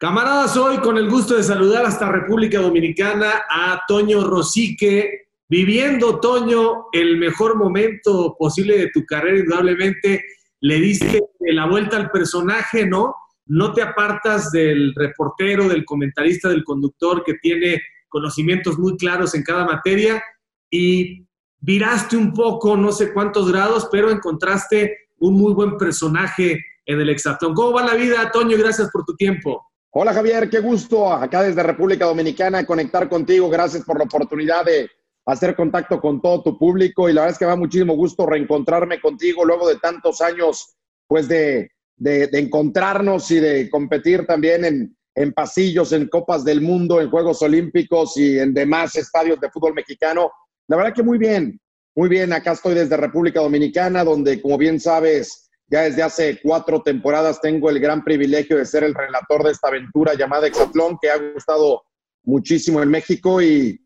Camaradas, hoy con el gusto de saludar hasta República Dominicana a Toño Rosique, viviendo, Toño, el mejor momento posible de tu carrera, indudablemente le diste la vuelta al personaje, ¿no? No te apartas del reportero, del comentarista, del conductor que tiene conocimientos muy claros en cada materia y viraste un poco, no sé cuántos grados, pero encontraste un muy buen personaje en el Hexatlón. ¿Cómo va la vida, Toño? Gracias por tu tiempo. Hola Javier, qué gusto acá desde República Dominicana conectar contigo. Gracias por la oportunidad de hacer contacto con todo tu público y la verdad es que me da muchísimo gusto reencontrarme contigo luego de tantos años pues de, de, encontrarnos y de competir también en, en pasillos, en Copas del Mundo, en Juegos Olímpicos y en demás estadios de fútbol mexicano. La verdad que muy bien, muy bien. Acá estoy desde República Dominicana, donde como bien sabes, ya desde hace cuatro temporadas tengo el gran privilegio de ser el relator de esta aventura llamada Exatlón, que ha gustado muchísimo en México y,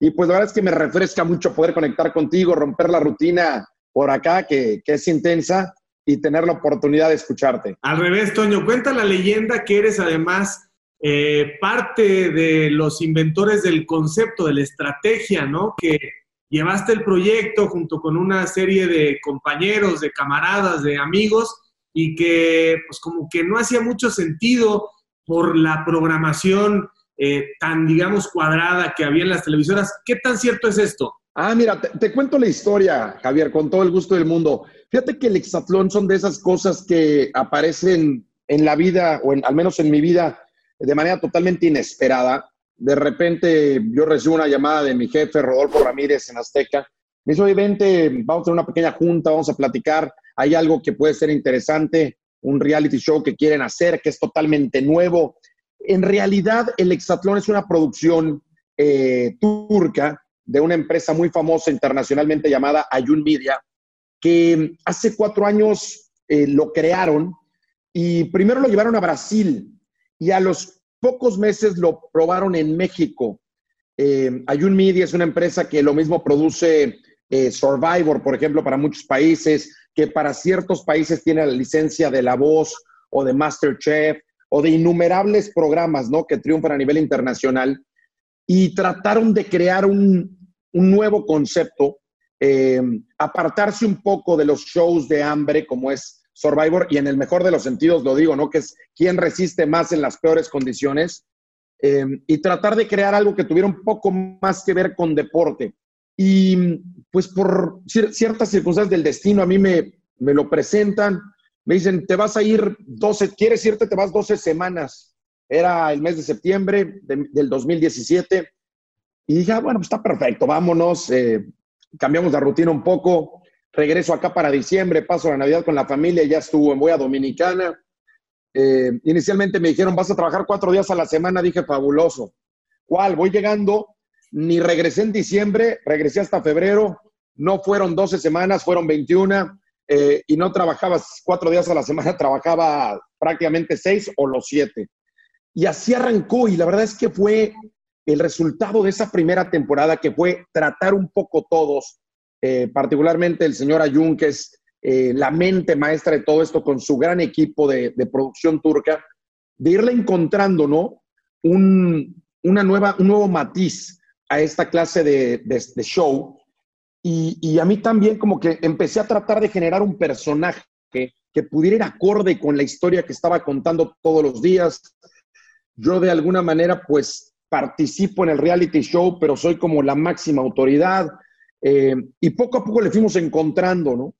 y pues la verdad es que me refresca mucho poder conectar contigo, romper la rutina por acá, que, que es intensa, y tener la oportunidad de escucharte. Al revés, Toño, cuenta la leyenda que eres además eh, parte de los inventores del concepto, de la estrategia, ¿no? Que llevaste el proyecto junto con una serie de compañeros, de camaradas, de amigos, y que pues como que no hacía mucho sentido por la programación eh, tan, digamos, cuadrada que había en las televisoras. ¿Qué tan cierto es esto? Ah, mira, te, cuento la historia, Javier, con todo el gusto del mundo. Fíjate que el hexatlón son de esas cosas que aparecen en la vida, o al menos en mi vida, de manera totalmente inesperada de repente yo recibo una llamada de mi jefe, Rodolfo Ramírez, en Azteca. Me dice, oye, vente, vamos a tener una pequeña junta, vamos a platicar. Hay algo que puede ser interesante, un reality show que quieren hacer, que es totalmente nuevo. En realidad, el Hexatlón es una producción eh, turca de una empresa muy famosa internacionalmente llamada Ayun Media, que hace cuatro años eh, lo crearon y primero lo llevaron a Brasil y a los pocos meses lo probaron en México. Eh, Ayun Media es una empresa que lo mismo produce eh, Survivor, por ejemplo, para muchos países, que para ciertos países tiene la licencia de La Voz o de Masterchef o de innumerables programas ¿no? que triunfan a nivel internacional. Y trataron de crear un, nuevo concepto, eh, apartarse un poco de los shows de hambre como es Survivor y en el mejor de los sentidos lo digo, ¿no? Que es quién resiste más en las peores condiciones em, y tratar de crear algo que tuviera un poco más que ver con deporte. Y pues por ciertas circunstancias del destino a mí me, me lo presentan, me dicen, te vas a ir 12, ¿quieres irte? Te vas 12 semanas. Era el mes de septiembre del 2017. Y dije, ah, bueno, pues está perfecto, vámonos, eh, cambiamos la rutina un poco regreso acá para diciembre, paso la Navidad con la familia, ya estuvo en Boya Dominicana. Eh, inicialmente me dijeron, vas a trabajar cuatro días a la semana, dije, fabuloso. ¿Cuál? Voy llegando, ni regresé en diciembre, regresé hasta febrero, no fueron 12 semanas, fueron 21, eh, y no trabajabas cuatro días a la semana, trabajaba prácticamente seis o los siete. Y así arrancó, y la verdad es que fue el resultado de esa primera temporada, que fue tratar un poco todos eh, particularmente el señor Ayun, que es eh, la mente maestra de todo esto con su gran equipo de, producción turca, de irle encontrando, ¿no? Un, una nueva, un nuevo matiz a esta clase de, show. Y, a mí también como que empecé a tratar de generar un personaje que, pudiera ir acorde con la historia que estaba contando todos los días. Yo de alguna manera pues participo en el reality show, pero soy como la máxima autoridad eh, y poco a poco le fuimos encontrando, ¿no?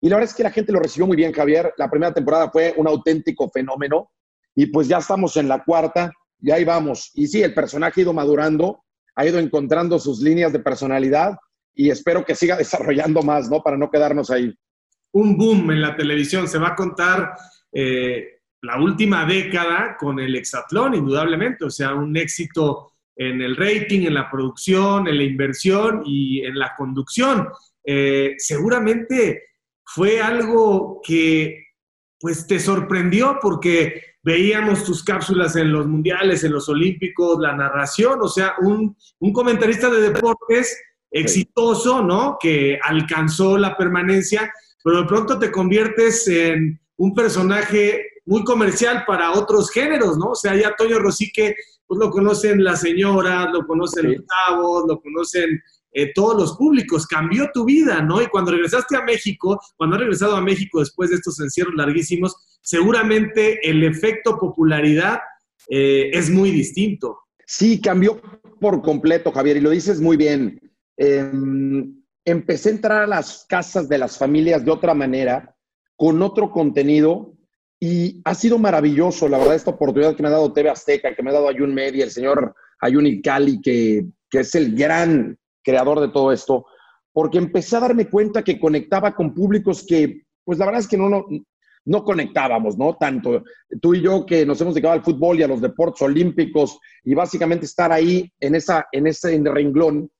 Y la verdad es que la gente lo recibió muy bien, Javier. La primera temporada fue un auténtico fenómeno. Y pues ya estamos en la cuarta, y ahí vamos. Y sí, el personaje ha ido madurando, ha ido encontrando sus líneas de personalidad y espero que siga desarrollando más, ¿no? Para no quedarnos ahí. Un boom en la televisión. Se va a contar eh, la última década con el hexatlón, indudablemente. O sea, un éxito en el rating, en la producción, en la inversión y en la conducción. Eh, seguramente fue algo que pues te sorprendió porque veíamos tus cápsulas en los mundiales, en los olímpicos, la narración, o sea, un, un comentarista de deportes exitoso, ¿no? Que alcanzó la permanencia, pero de pronto te conviertes en un personaje muy comercial para otros géneros, ¿no? O sea, ya Toño Rosique, pues lo conocen las señoras, lo conocen los chavos, lo conocen eh, todos los públicos. Cambió tu vida, ¿no? Y cuando regresaste a México, cuando has regresado a México después de estos encierros larguísimos, seguramente el efecto popularidad eh, es muy distinto. Sí, cambió por completo, Javier, y lo dices muy bien. Em, empecé a entrar a las casas de las familias de otra manera, con otro contenido, y ha sido maravilloso, la verdad, esta oportunidad que me ha dado TV Azteca, que me ha dado Ayun Media, el señor Ayun Cali, que, que es el gran creador de todo esto, porque empecé a darme cuenta que conectaba con públicos que, pues la verdad es que no, no, no conectábamos, ¿no? Tanto tú y yo que nos hemos dedicado al fútbol y a los deportes olímpicos y básicamente estar ahí en, esa, en ese renglón,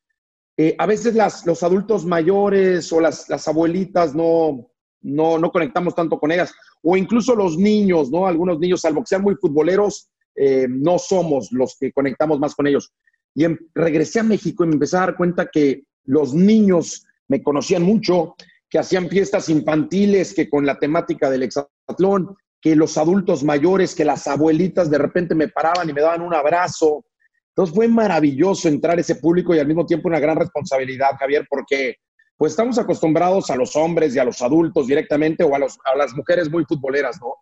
eh, a veces las, los adultos mayores o las, las abuelitas no, no, no, conectamos tanto con ellas, o incluso los niños, ¿no? Algunos niños, salvo que sean muy futboleros, eh, no somos los que conectamos más con ellos. Y em, regresé a México y me empecé a dar cuenta que los niños me conocían mucho, que hacían fiestas infantiles, que con la temática del hexatlón, que los adultos mayores, que las abuelitas de repente me paraban y me daban un abrazo, entonces fue maravilloso entrar ese público y al mismo tiempo una gran responsabilidad, Javier, porque pues estamos acostumbrados a los hombres y a los adultos directamente o a, a las mujeres muy futboleras, ¿no?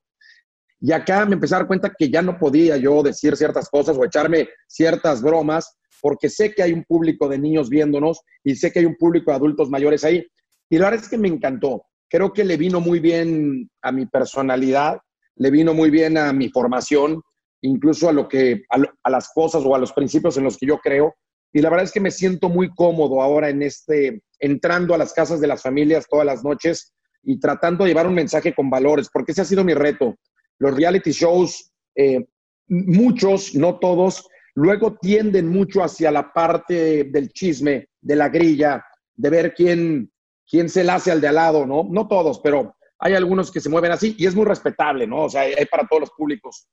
Y acá me empecé a dar cuenta que ya no podía yo decir ciertas cosas o echarme ciertas bromas, porque sé que hay un público de niños viéndonos y sé que hay un público de adultos mayores ahí. Y la verdad es que me encantó. Creo que le vino muy bien a mi personalidad, le vino muy bien a mi formación incluso a lo que a, las cosas o a los principios en los que yo creo. Y la verdad es que me siento muy cómodo ahora en este entrando a las casas de las familias todas las noches y tratando de llevar un mensaje con valores, porque ese ha sido mi reto. Los reality shows, eh, muchos, no todos, luego tienden mucho hacia la parte del chisme, de la grilla, de ver quién, quién se la hace al de al lado, ¿no? No todos, pero hay algunos que se mueven así y es muy respetable, ¿no? O sea, hay para todos los públicos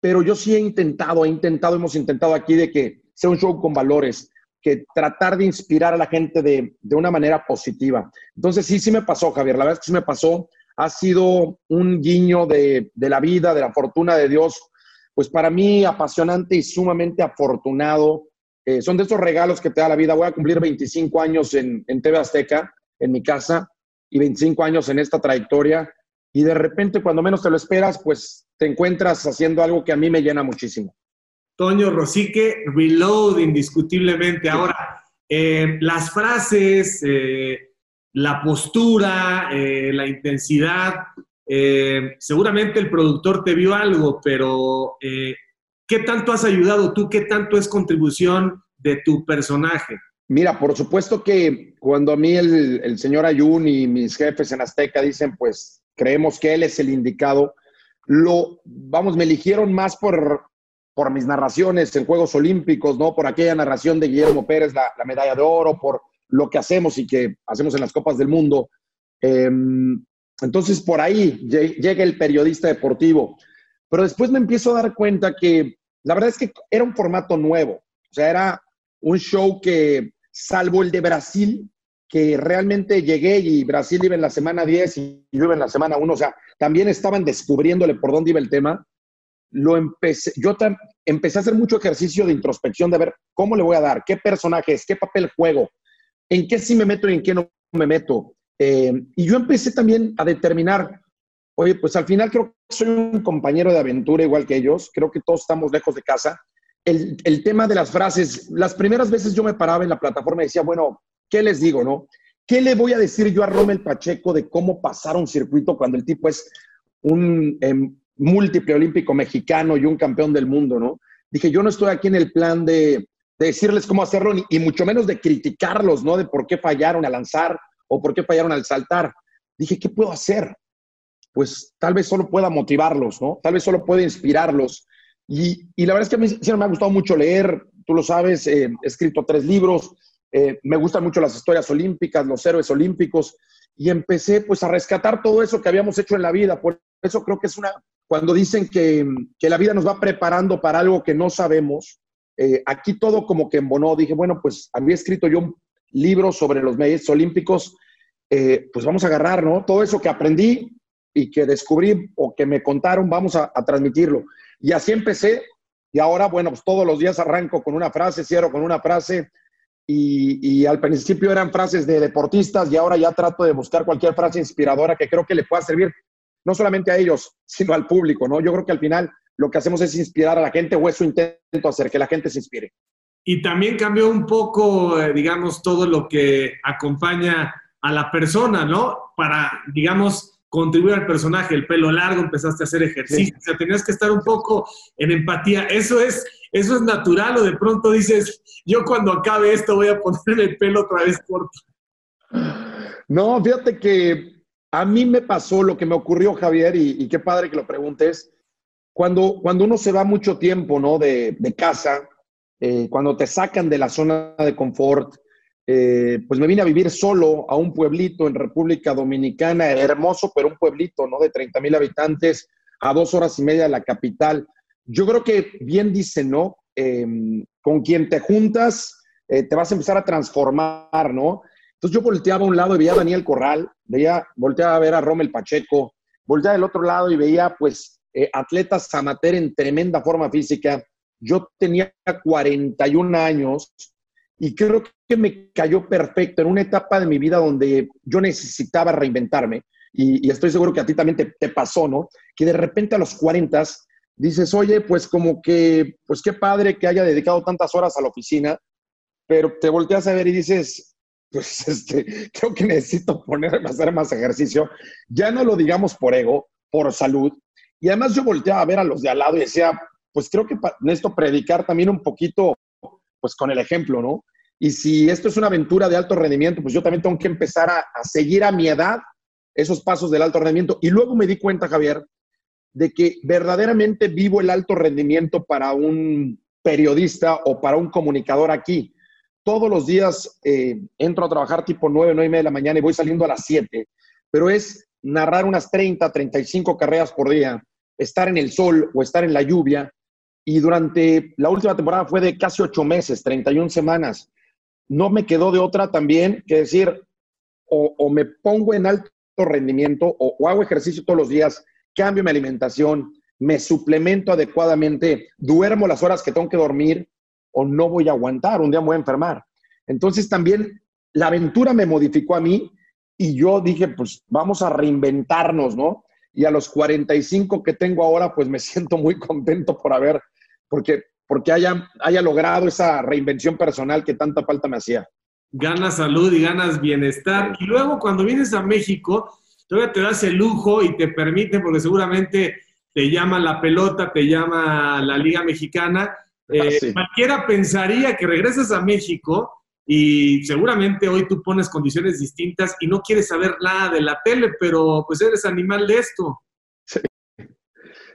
pero yo sí he intentado, he intentado, hemos intentado aquí de que sea un show con valores, que tratar de inspirar a la gente de, de una manera positiva. Entonces sí, sí me pasó, Javier, la verdad es que sí me pasó. Ha sido un guiño de, de la vida, de la fortuna de Dios, pues para mí apasionante y sumamente afortunado. Eh, son de esos regalos que te da la vida. Voy a cumplir 25 años en, en TV Azteca, en mi casa, y 25 años en esta trayectoria. Y de repente, cuando menos te lo esperas, pues te encuentras haciendo algo que a mí me llena muchísimo. Toño Rosique, reload indiscutiblemente. Ahora, eh, las frases, eh, la postura, eh, la intensidad, seguramente el productor te vio algo, pero ¿qué tanto has ayudado tú? ¿Qué tanto es contribución de tu personaje? Mira, por supuesto que cuando a mí el, el señor Ayun y mis jefes en Azteca dicen, pues creemos que él es el indicado, lo, vamos, me eligieron más por, por mis narraciones en Juegos Olímpicos, ¿no? Por aquella narración de Guillermo Pérez, la, medalla de oro, por lo que hacemos y que hacemos en las Copas del Mundo. Em, entonces, por ahí llega el periodista deportivo. Pero después me empiezo a dar cuenta que la verdad es que era un formato nuevo. O sea, era un show que, salvo el de Brasil, que realmente llegué y Brasil iba en la semana 10 y yo iba en la semana 1, o sea, también estaban descubriéndole por dónde iba el tema. Lo empecé, yo empecé a hacer mucho ejercicio de introspección de ver cómo le voy a dar, qué personajes, qué papel juego, en qué sí me meto y en qué no me meto. Eh, y yo empecé también a determinar, oye, pues al final creo que soy un compañero de aventura igual que ellos, creo que todos estamos lejos de casa. El, el tema de las frases, las primeras veces yo me paraba en la plataforma y decía, bueno, ¿qué les digo, no? ¿Qué le voy a decir yo a Rommel Pacheco de cómo pasar un circuito cuando el tipo es un em, múltiple olímpico mexicano y un campeón del mundo, no? Dije, yo no estoy aquí en el plan de, decirles cómo hacerlo, y mucho menos de criticarlos, ¿no? De por qué fallaron al lanzar o por qué fallaron al saltar. Dije, ¿qué puedo hacer? Pues tal vez solo pueda motivarlos, ¿no? Tal vez solo pueda inspirarlos. Y, la verdad es que a mí siempre me ha gustado mucho leer, tú lo sabes, eh, he escrito tres libros, eh, me gustan mucho las historias olímpicas, los héroes olímpicos, y empecé pues a rescatar todo eso que habíamos hecho en la vida. Por eso creo que es una, cuando dicen que, que la vida nos va preparando para algo que no sabemos, eh, aquí todo como que embonó. Dije, bueno, pues había escrito yo un libro sobre los medios olímpicos, eh, pues vamos a agarrar, ¿no? Todo eso que aprendí y que descubrí o que me contaron, vamos a, transmitirlo. Y así empecé. Y ahora, bueno, pues todos los días arranco con una frase, cierro con una frase. Y, y, al principio eran frases de deportistas y ahora ya trato de buscar cualquier frase inspiradora que creo que le pueda servir no solamente a ellos, sino al público, ¿no? Yo creo que al final lo que hacemos es inspirar a la gente o eso intento hacer, que la gente se inspire. Y también cambió un poco, eh, digamos, todo lo que acompaña a la persona, ¿no? Para, digamos, contribuir al personaje, el pelo largo, empezaste a hacer ejercicio, o sea, tenías que estar un poco en empatía. Eso es, eso es natural o de pronto dices, yo cuando acabe esto voy a poner el pelo otra vez corto. No, fíjate que a mí me pasó lo que me ocurrió, Javier, y, qué padre que lo preguntes. Cuando, cuando uno se va mucho tiempo ¿no? de, casa, eh, cuando te sacan de la zona de confort, eh, pues me vine a vivir solo a un pueblito en República Dominicana, hermoso, pero un pueblito ¿no? de 30 mil habitantes, a dos horas y media de la capital. Yo creo que bien dice, ¿no? Em, con quien te juntas, eh, te vas a empezar a transformar, ¿no? Entonces yo volteaba a un lado y veía a Daniel Corral, veía, volteaba a ver a Rommel Pacheco, volteaba del otro lado y veía pues eh, atletas amateur en tremenda forma física. Yo tenía 41 años y creo que me cayó perfecto en una etapa de mi vida donde yo necesitaba reinventarme y, estoy seguro que a ti también te, te, pasó, ¿no? Que de repente a los 40 dices, oye, pues como que, pues qué padre que haya dedicado tantas horas a la oficina, pero te volteas a ver y dices, pues este, creo que necesito ponerme a hacer más ejercicio. Ya no lo digamos por ego, por salud. Y además yo volteaba a ver a los de al lado y decía, pues creo que necesito predicar también un poquito, pues con el ejemplo, ¿no? Y si esto es una aventura de alto rendimiento, pues yo también tengo que empezar a seguir a mi edad esos pasos del alto rendimiento. Y luego me di cuenta, Javier, de que verdaderamente vivo el alto rendimiento para un periodista o para un comunicador aquí todos los días eh, entro a trabajar tipo 9, 9 y media de la mañana y voy saliendo a las 7, pero es narrar unas 30, 35 carreras por día, estar en el sol o estar en la lluvia. Y durante la última temporada fue de casi 8 meses, 31 semanas. No me quedó de otra también que decir, o, me pongo en alto rendimiento o, o hago ejercicio todos los días, cambio mi alimentación, me suplemento adecuadamente, duermo las horas que tengo que dormir o no voy a aguantar, un día me voy a enfermar. Entonces también la aventura me modificó a mí y yo dije, pues vamos a reinventarnos, ¿no? Y a los 45 que tengo ahora, pues me siento muy contento por haber, porque, porque haya, haya logrado esa reinvención personal que tanta falta me hacía. Ganas salud y ganas bienestar. Y luego cuando vienes a México, todavía te das el lujo y te permite, porque seguramente te llama la pelota, te llama la Liga Mexicana, eh, cualquiera pensaría que regresas a México y seguramente hoy tú pones condiciones distintas y no quieres saber nada de la tele, pero pues eres animal de esto.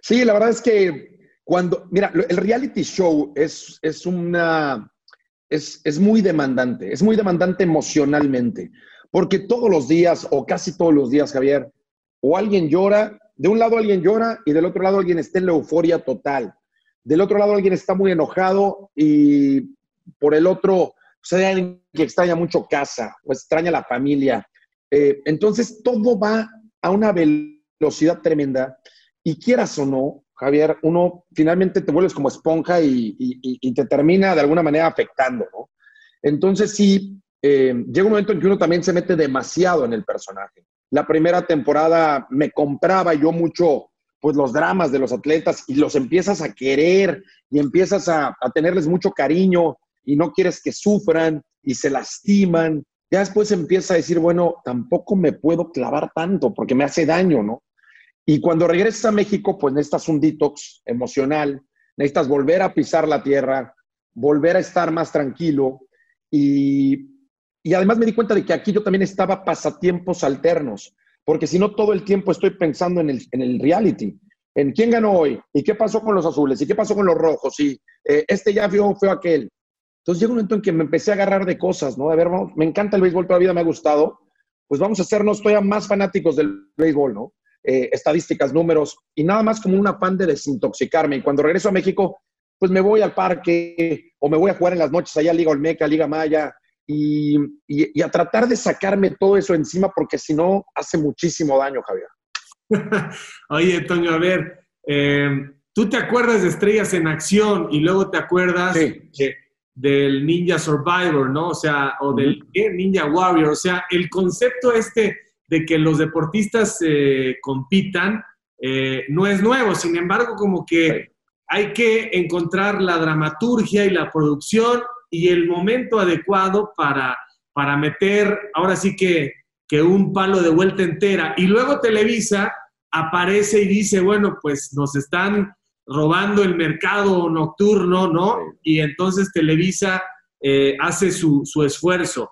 Sí, la verdad es que cuando, mira, el reality show es, es una, es, es muy demandante, es muy demandante emocionalmente, porque todos los días o casi todos los días, Javier, o alguien llora, de un lado alguien llora y del otro lado alguien está en la euforia total del otro lado alguien está muy enojado y por el otro, pues hay alguien que extraña mucho casa o extraña la familia. Eh, entonces todo va a una velocidad tremenda y quieras o no, Javier, uno finalmente te vuelves como esponja y, te termina de alguna manera afectando, ¿no? Entonces sí, eh, llega un momento en que uno también se mete demasiado en el personaje. La primera temporada me compraba yo mucho pues los dramas de los atletas y los empiezas a querer y empiezas a, tenerles mucho cariño y no quieres que sufran y se lastiman. Ya después empieza a decir, bueno, tampoco me puedo clavar tanto porque me hace daño, ¿no? Y cuando regresas a México, pues necesitas un detox emocional, necesitas volver a pisar la tierra, volver a estar más tranquilo. Y, y además me di cuenta de que aquí yo también estaba pasatiempos alternos porque si no todo el tiempo estoy pensando en el, reality, en quién ganó hoy, y qué pasó con los azules, y qué pasó con los rojos, y eh, este ya vio, fue aquel. Entonces llega un momento en que me empecé a agarrar de cosas, ¿no? A ver, me encanta el béisbol, toda la vida me ha gustado, pues vamos a hacernos todavía más fanáticos del béisbol, ¿no? Eh, estadísticas, números, y nada más como un afán de desintoxicarme. Y cuando regreso a México, pues me voy al parque o me voy a jugar en las noches allá Liga Olmeca, Liga Maya, y, a tratar de sacarme todo eso encima porque si no hace muchísimo daño, Javier. Oye, Toño, a ver, eh, tú te acuerdas de Estrellas en Acción y luego te acuerdas del Ninja Survivor, ¿no? O sea, o del Ninja Warrior. O sea, el concepto este de que los deportistas eh, compitan eh, no es nuevo. Sin embargo, como que hay que encontrar la dramaturgia y la producción y el momento adecuado para, para meter, ahora sí que, que un palo de vuelta entera. Y luego Televisa aparece y dice, bueno, pues nos están robando el mercado nocturno, ¿no? Y entonces Televisa eh, hace su, su, esfuerzo.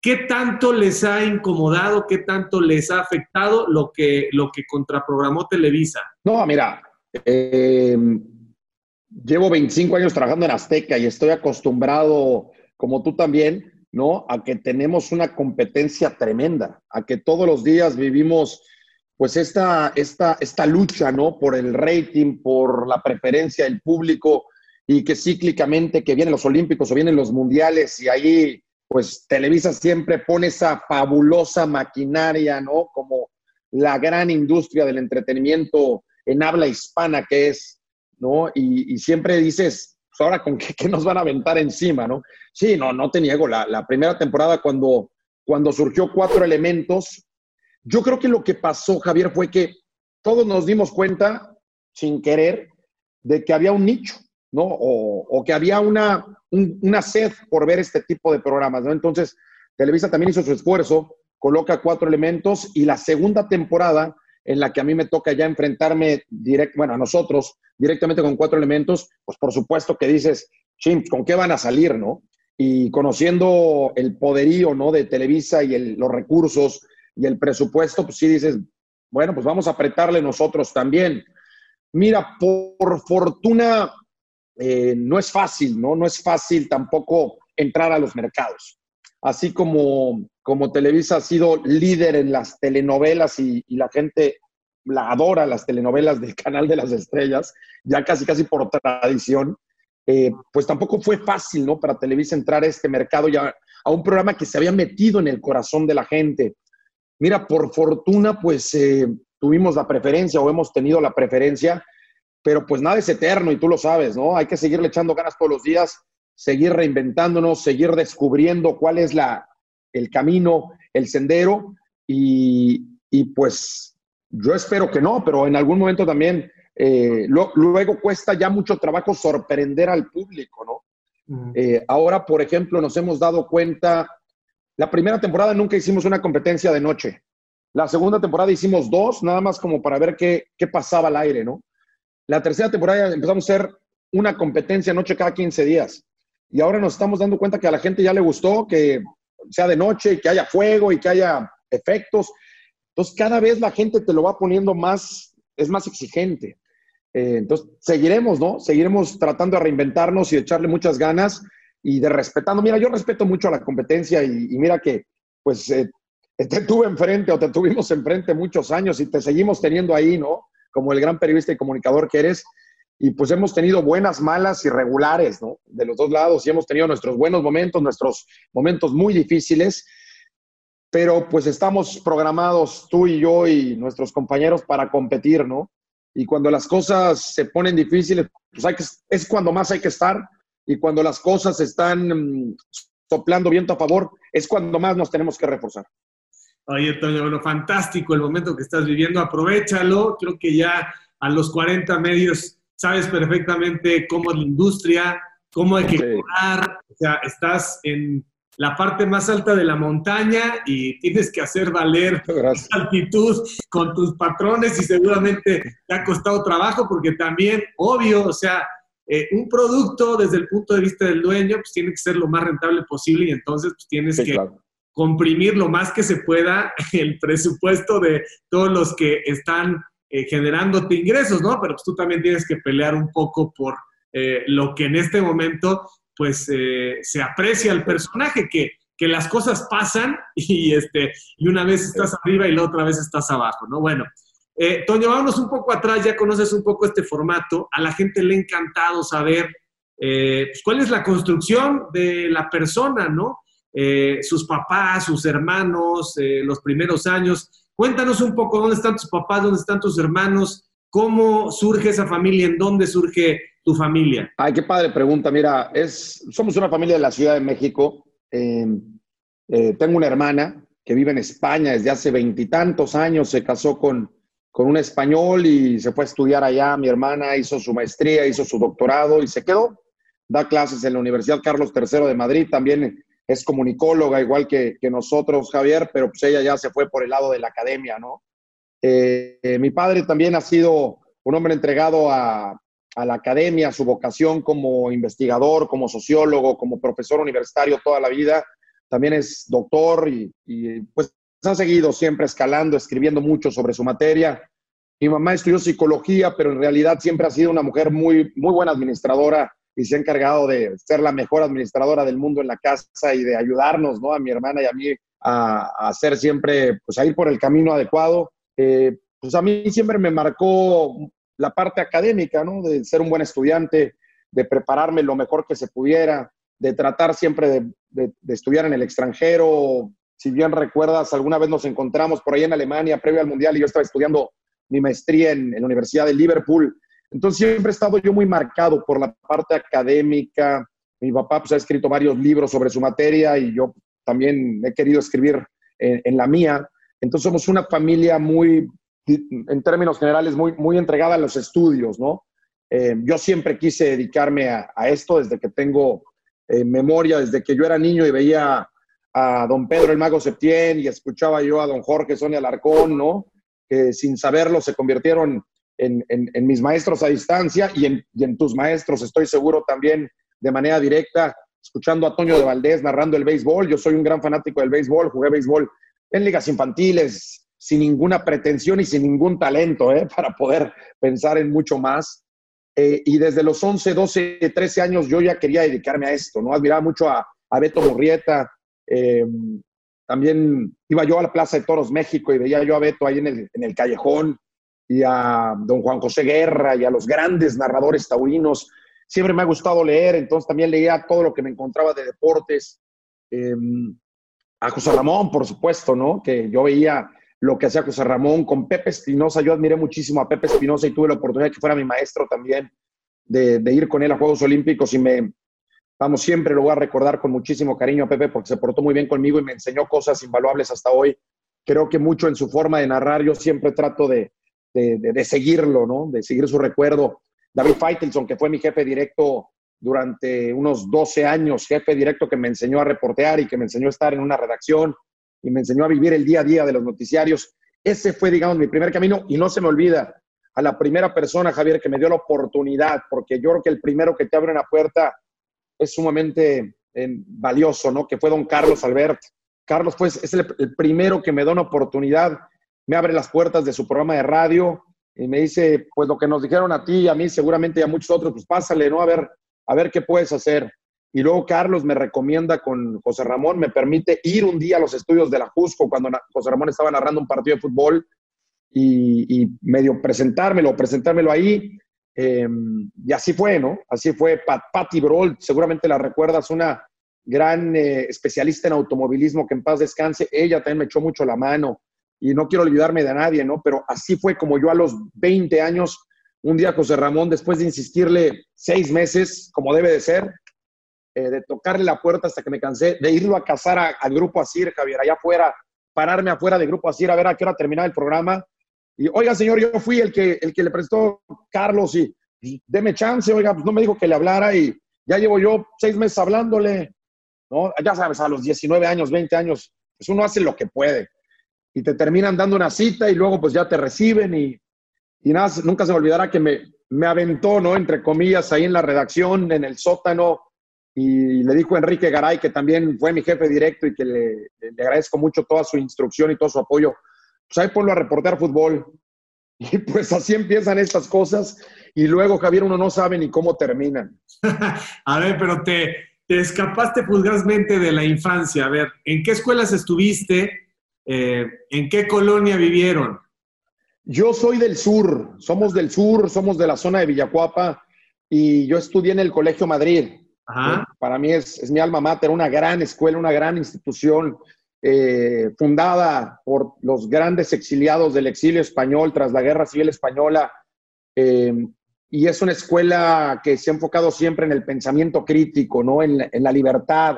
¿Qué tanto les ha incomodado, qué tanto les ha afectado lo que, lo que contraprogramó Televisa? No, mira, eh, llevo 25 años trabajando en Azteca y estoy acostumbrado, como tú también, ¿no? A que tenemos una competencia tremenda, a que todos los días vivimos pues esta, esta, esta lucha, ¿no? Por el rating, por la preferencia del público y que cíclicamente que vienen los Olímpicos o vienen los Mundiales y ahí, pues Televisa siempre pone esa fabulosa maquinaria, ¿no? Como la gran industria del entretenimiento en habla hispana que es, ¿no? Y, siempre dices, pues ahora con qué, nos van a aventar encima, ¿no? Sí, no, no te niego, la, primera temporada cuando, cuando surgió Cuatro Elementos, yo creo que lo que pasó, Javier, fue que todos nos dimos cuenta, sin querer, de que había un nicho, ¿no? O, que había una, una sed por ver este tipo de programas, ¿no? Entonces, Televisa también hizo su esfuerzo, coloca cuatro elementos y la segunda temporada en la que a mí me toca ya enfrentarme direct, bueno, a nosotros directamente con cuatro elementos, pues por supuesto que dices, chim, ¿con qué van a salir, no? Y conociendo el poderío, ¿no? De Televisa y los recursos y el presupuesto, pues sí dices, bueno, pues vamos a apretarle nosotros también. Mira, por fortuna eh, no es fácil, ¿no? No es fácil tampoco entrar a los mercados. Así como, como Televisa ha sido líder en las telenovelas y, la gente la adora las telenovelas del Canal de las Estrellas, ya casi casi por tradición, eh, pues tampoco fue fácil, ¿no? Para Televisa entrar a este mercado ya a un programa que se había metido en el corazón de la gente, Mira, por fortuna, pues eh, tuvimos la preferencia o hemos tenido la preferencia, pero pues nada es eterno y tú lo sabes, ¿no? Hay que seguirle echando ganas todos los días, seguir reinventándonos, seguir descubriendo cuál es la, el camino, el sendero y, pues yo espero que no, pero en algún momento también eh, luego cuesta ya mucho trabajo sorprender al público, ¿no? Eh, ahora, por ejemplo, nos hemos dado cuenta la primera temporada nunca hicimos una competencia de noche. La segunda temporada hicimos dos, nada más como para ver qué, qué pasaba al aire, ¿no? La tercera temporada empezamos a hacer una competencia noche cada 15 días. Y ahora nos estamos dando cuenta que a la gente ya le gustó que sea de noche, que haya fuego y que haya efectos. Entonces, cada vez la gente te lo va poniendo más, es más exigente. Eh, entonces, seguiremos, ¿no? Seguiremos tratando de reinventarnos y echarle muchas ganas y de respetando. Mira, yo respeto mucho a la competencia y, mira que, pues, eh, te tuve enfrente o te tuvimos enfrente muchos años y te seguimos teniendo ahí, ¿no? Como el gran periodista y comunicador que eres. Y pues hemos tenido buenas, malas y regulares, ¿no? De los dos lados y hemos tenido nuestros buenos momentos, nuestros momentos muy difíciles. Pero pues estamos programados tú y yo y nuestros compañeros para competir, ¿no? Y cuando las cosas se ponen difíciles, pues hay que, es cuando más hay que estar y cuando las cosas están mm, soplando viento a favor, es cuando más nos tenemos que reforzar. Oye, Toño, bueno, fantástico el momento que estás viviendo, aprovechalo. Creo que ya a los 40 medios sabes perfectamente cómo es la industria, cómo hay que jugar, o sea, estás en la parte más alta de la montaña y tienes que hacer valer la altitud con tus patrones y seguramente te ha costado trabajo porque también, obvio, o sea, eh, un producto desde el punto de vista del dueño, pues tiene que ser lo más rentable posible y entonces pues, tienes que comprimir lo más que se pueda el presupuesto de todos los que están eh, generándote ingresos, ¿no? Pero pues, tú también tienes que pelear un poco por eh, lo que en este momento pues se aprecia el personaje, que, que las cosas pasan y, este, y una vez estás arriba y la otra vez estás abajo, ¿no? Bueno, eh, Toño, vámonos un poco atrás, ya conoces un poco este formato. A la gente le ha encantado saber eh, pues, cuál es la construcción de la persona, ¿no? Eh, sus papás, sus hermanos, los primeros años. Cuéntanos un poco dónde están tus papás, dónde están tus hermanos, cómo surge esa familia, en dónde surge tu familia. Ay, qué padre pregunta. Mira, es, somos una familia de la Ciudad de México. Eh, eh, tengo una hermana que vive en España desde hace veintitantos años, se casó con, con un español y se fue a estudiar allá. Mi hermana hizo su maestría, hizo su doctorado y se quedó. Da clases en la Universidad Carlos III de Madrid, también es comunicóloga, igual que, nosotros, Javier, pero pues ella ya se fue por el lado de la academia, ¿no? Eh, eh, mi padre también ha sido un hombre entregado a, la academia, su vocación como investigador, como sociólogo, como profesor universitario toda la vida. También es doctor y, y pues ha seguido siempre escalando, escribiendo mucho sobre su materia. Mi mamá estudió psicología, pero en realidad siempre ha sido una mujer muy, muy buena administradora y se ha encargado de ser la mejor administradora del mundo en la casa y de ayudarnos, ¿no? A mi hermana y a mí a, hacer siempre, pues a ir por el camino adecuado. Eh, pues a mí siempre me marcó la parte académica, ¿no? De ser un buen estudiante, de prepararme lo mejor que se pudiera, de tratar siempre de, estudiar en el extranjero. Si bien recuerdas, alguna vez nos encontramos por ahí en Alemania, previo al Mundial, y yo estaba estudiando mi maestría en, en la Universidad de Liverpool entonces siempre he estado yo muy marcado por la parte académica. Mi papá pues, ha escrito varios libros sobre su materia y yo también he querido escribir en, la mía. Entonces somos una familia muy, en términos generales, muy, muy entregada a los estudios, ¿no? Eh, yo siempre quise dedicarme a, esto desde que tengo eh, memoria, desde que yo era niño y veía a don Pedro el Mago Septién y escuchaba yo a don Jorge Sonia Alarcón, ¿no? Que sin saberlo se convirtieron en, mis maestros a distancia y en, tus maestros, estoy seguro también de manera directa, escuchando a Toño de Valdés narrando el béisbol. Yo soy un gran fanático del béisbol, jugué béisbol en ligas infantiles, sin ninguna pretensión y sin ningún talento, ¿eh? para poder pensar en mucho más. Eh, y desde los 11, 12, 13 años yo ya quería dedicarme a esto, ¿no? Admiraba mucho a, Beto Murrieta. Eh, también iba yo a la Plaza de Toros México y veía yo a Beto ahí en el, en el callejón y a don Juan José Guerra y a los grandes narradores taurinos. Siempre me ha gustado leer, entonces también leía todo lo que me encontraba de deportes. Em, a José Ramón, por supuesto, ¿no? Que yo veía lo que hacía José Ramón con Pepe Espinosa. Yo admiré muchísimo a Pepe Espinosa y tuve la oportunidad de que fuera mi maestro también, de, de, ir con él a Juegos Olímpicos y me, vamos, siempre lo voy a recordar con muchísimo cariño a Pepe porque se portó muy bien conmigo y me enseñó cosas invaluables hasta hoy. Creo que mucho en su forma de narrar, yo siempre trato de, de, seguirlo, ¿no? De seguir su recuerdo. David Feitelson, que fue mi jefe directo durante unos 12 años, jefe directo que me enseñó a reportear y que me enseñó a estar en una redacción y me enseñó a vivir el día a día de los noticiarios. Ese fue, digamos, mi primer camino y no se me olvida a la primera persona, Javier, que me dio la oportunidad, porque yo creo que el primero que te abre una puerta es sumamente eh, valioso, ¿no? Que fue don Carlos Albert. Carlos, pues, es el, el primero que me da una oportunidad me abre las puertas de su programa de radio y me dice, pues lo que nos dijeron a ti y a mí, seguramente y a muchos otros, pues pásale, ¿no? A ver, a ver qué puedes hacer. Y luego Carlos me recomienda con José Ramón, me permite ir un día a los estudios de la Jusco cuando José Ramón estaba narrando un partido de fútbol y, medio presentármelo, presentármelo ahí. Em, y así fue, ¿no? Así fue. Pat, Patty Broll, seguramente la recuerdas, una gran eh, especialista en automovilismo que en paz descanse. Ella también me echó mucho la mano y no quiero olvidarme de nadie, ¿no? Pero así fue como yo a los 20 años, un día José Ramón, después de insistirle seis meses, como debe de ser, eh, de tocarle la puerta hasta que me cansé, de irlo a cazar al Grupo Asir, Javier, allá afuera, pararme afuera del Grupo Asir a ver a qué hora terminaba el programa. Y, oiga, señor, yo fui el que, el que le prestó Carlos y pues, deme chance, oiga, pues no me dijo que le hablara y ya llevo yo seis meses hablándole, ¿no? Ya sabes, a los 19 años, 20 años, pues uno hace lo que puede y te terminan dando una cita y luego pues ya te reciben y, y nada, nunca se me olvidará que me, me aventó, ¿no? Entre comillas, ahí en la redacción, en el sótano, y le dijo a Enrique Garay, que también fue mi jefe directo y que le, le, agradezco mucho toda su instrucción y todo su apoyo, pues ahí ponlo a reportear fútbol. Y pues así empiezan estas cosas y luego, Javier, uno no sabe ni cómo terminan. a ver, pero te, te escapaste fugazmente de la infancia. A ver, ¿en qué escuelas estuviste? Eh, ¿En qué colonia vivieron? Yo soy del sur, somos del sur, somos de la zona de Villacuapa y yo estudié en el Colegio Madrid. Para mí es, mi alma mater, una gran escuela, una gran institución. eh, fundada por los grandes exiliados del exilio español tras la Guerra Civil Española. Eh, y es una escuela que se ha enfocado siempre en el pensamiento crítico, ¿no? en, en la libertad,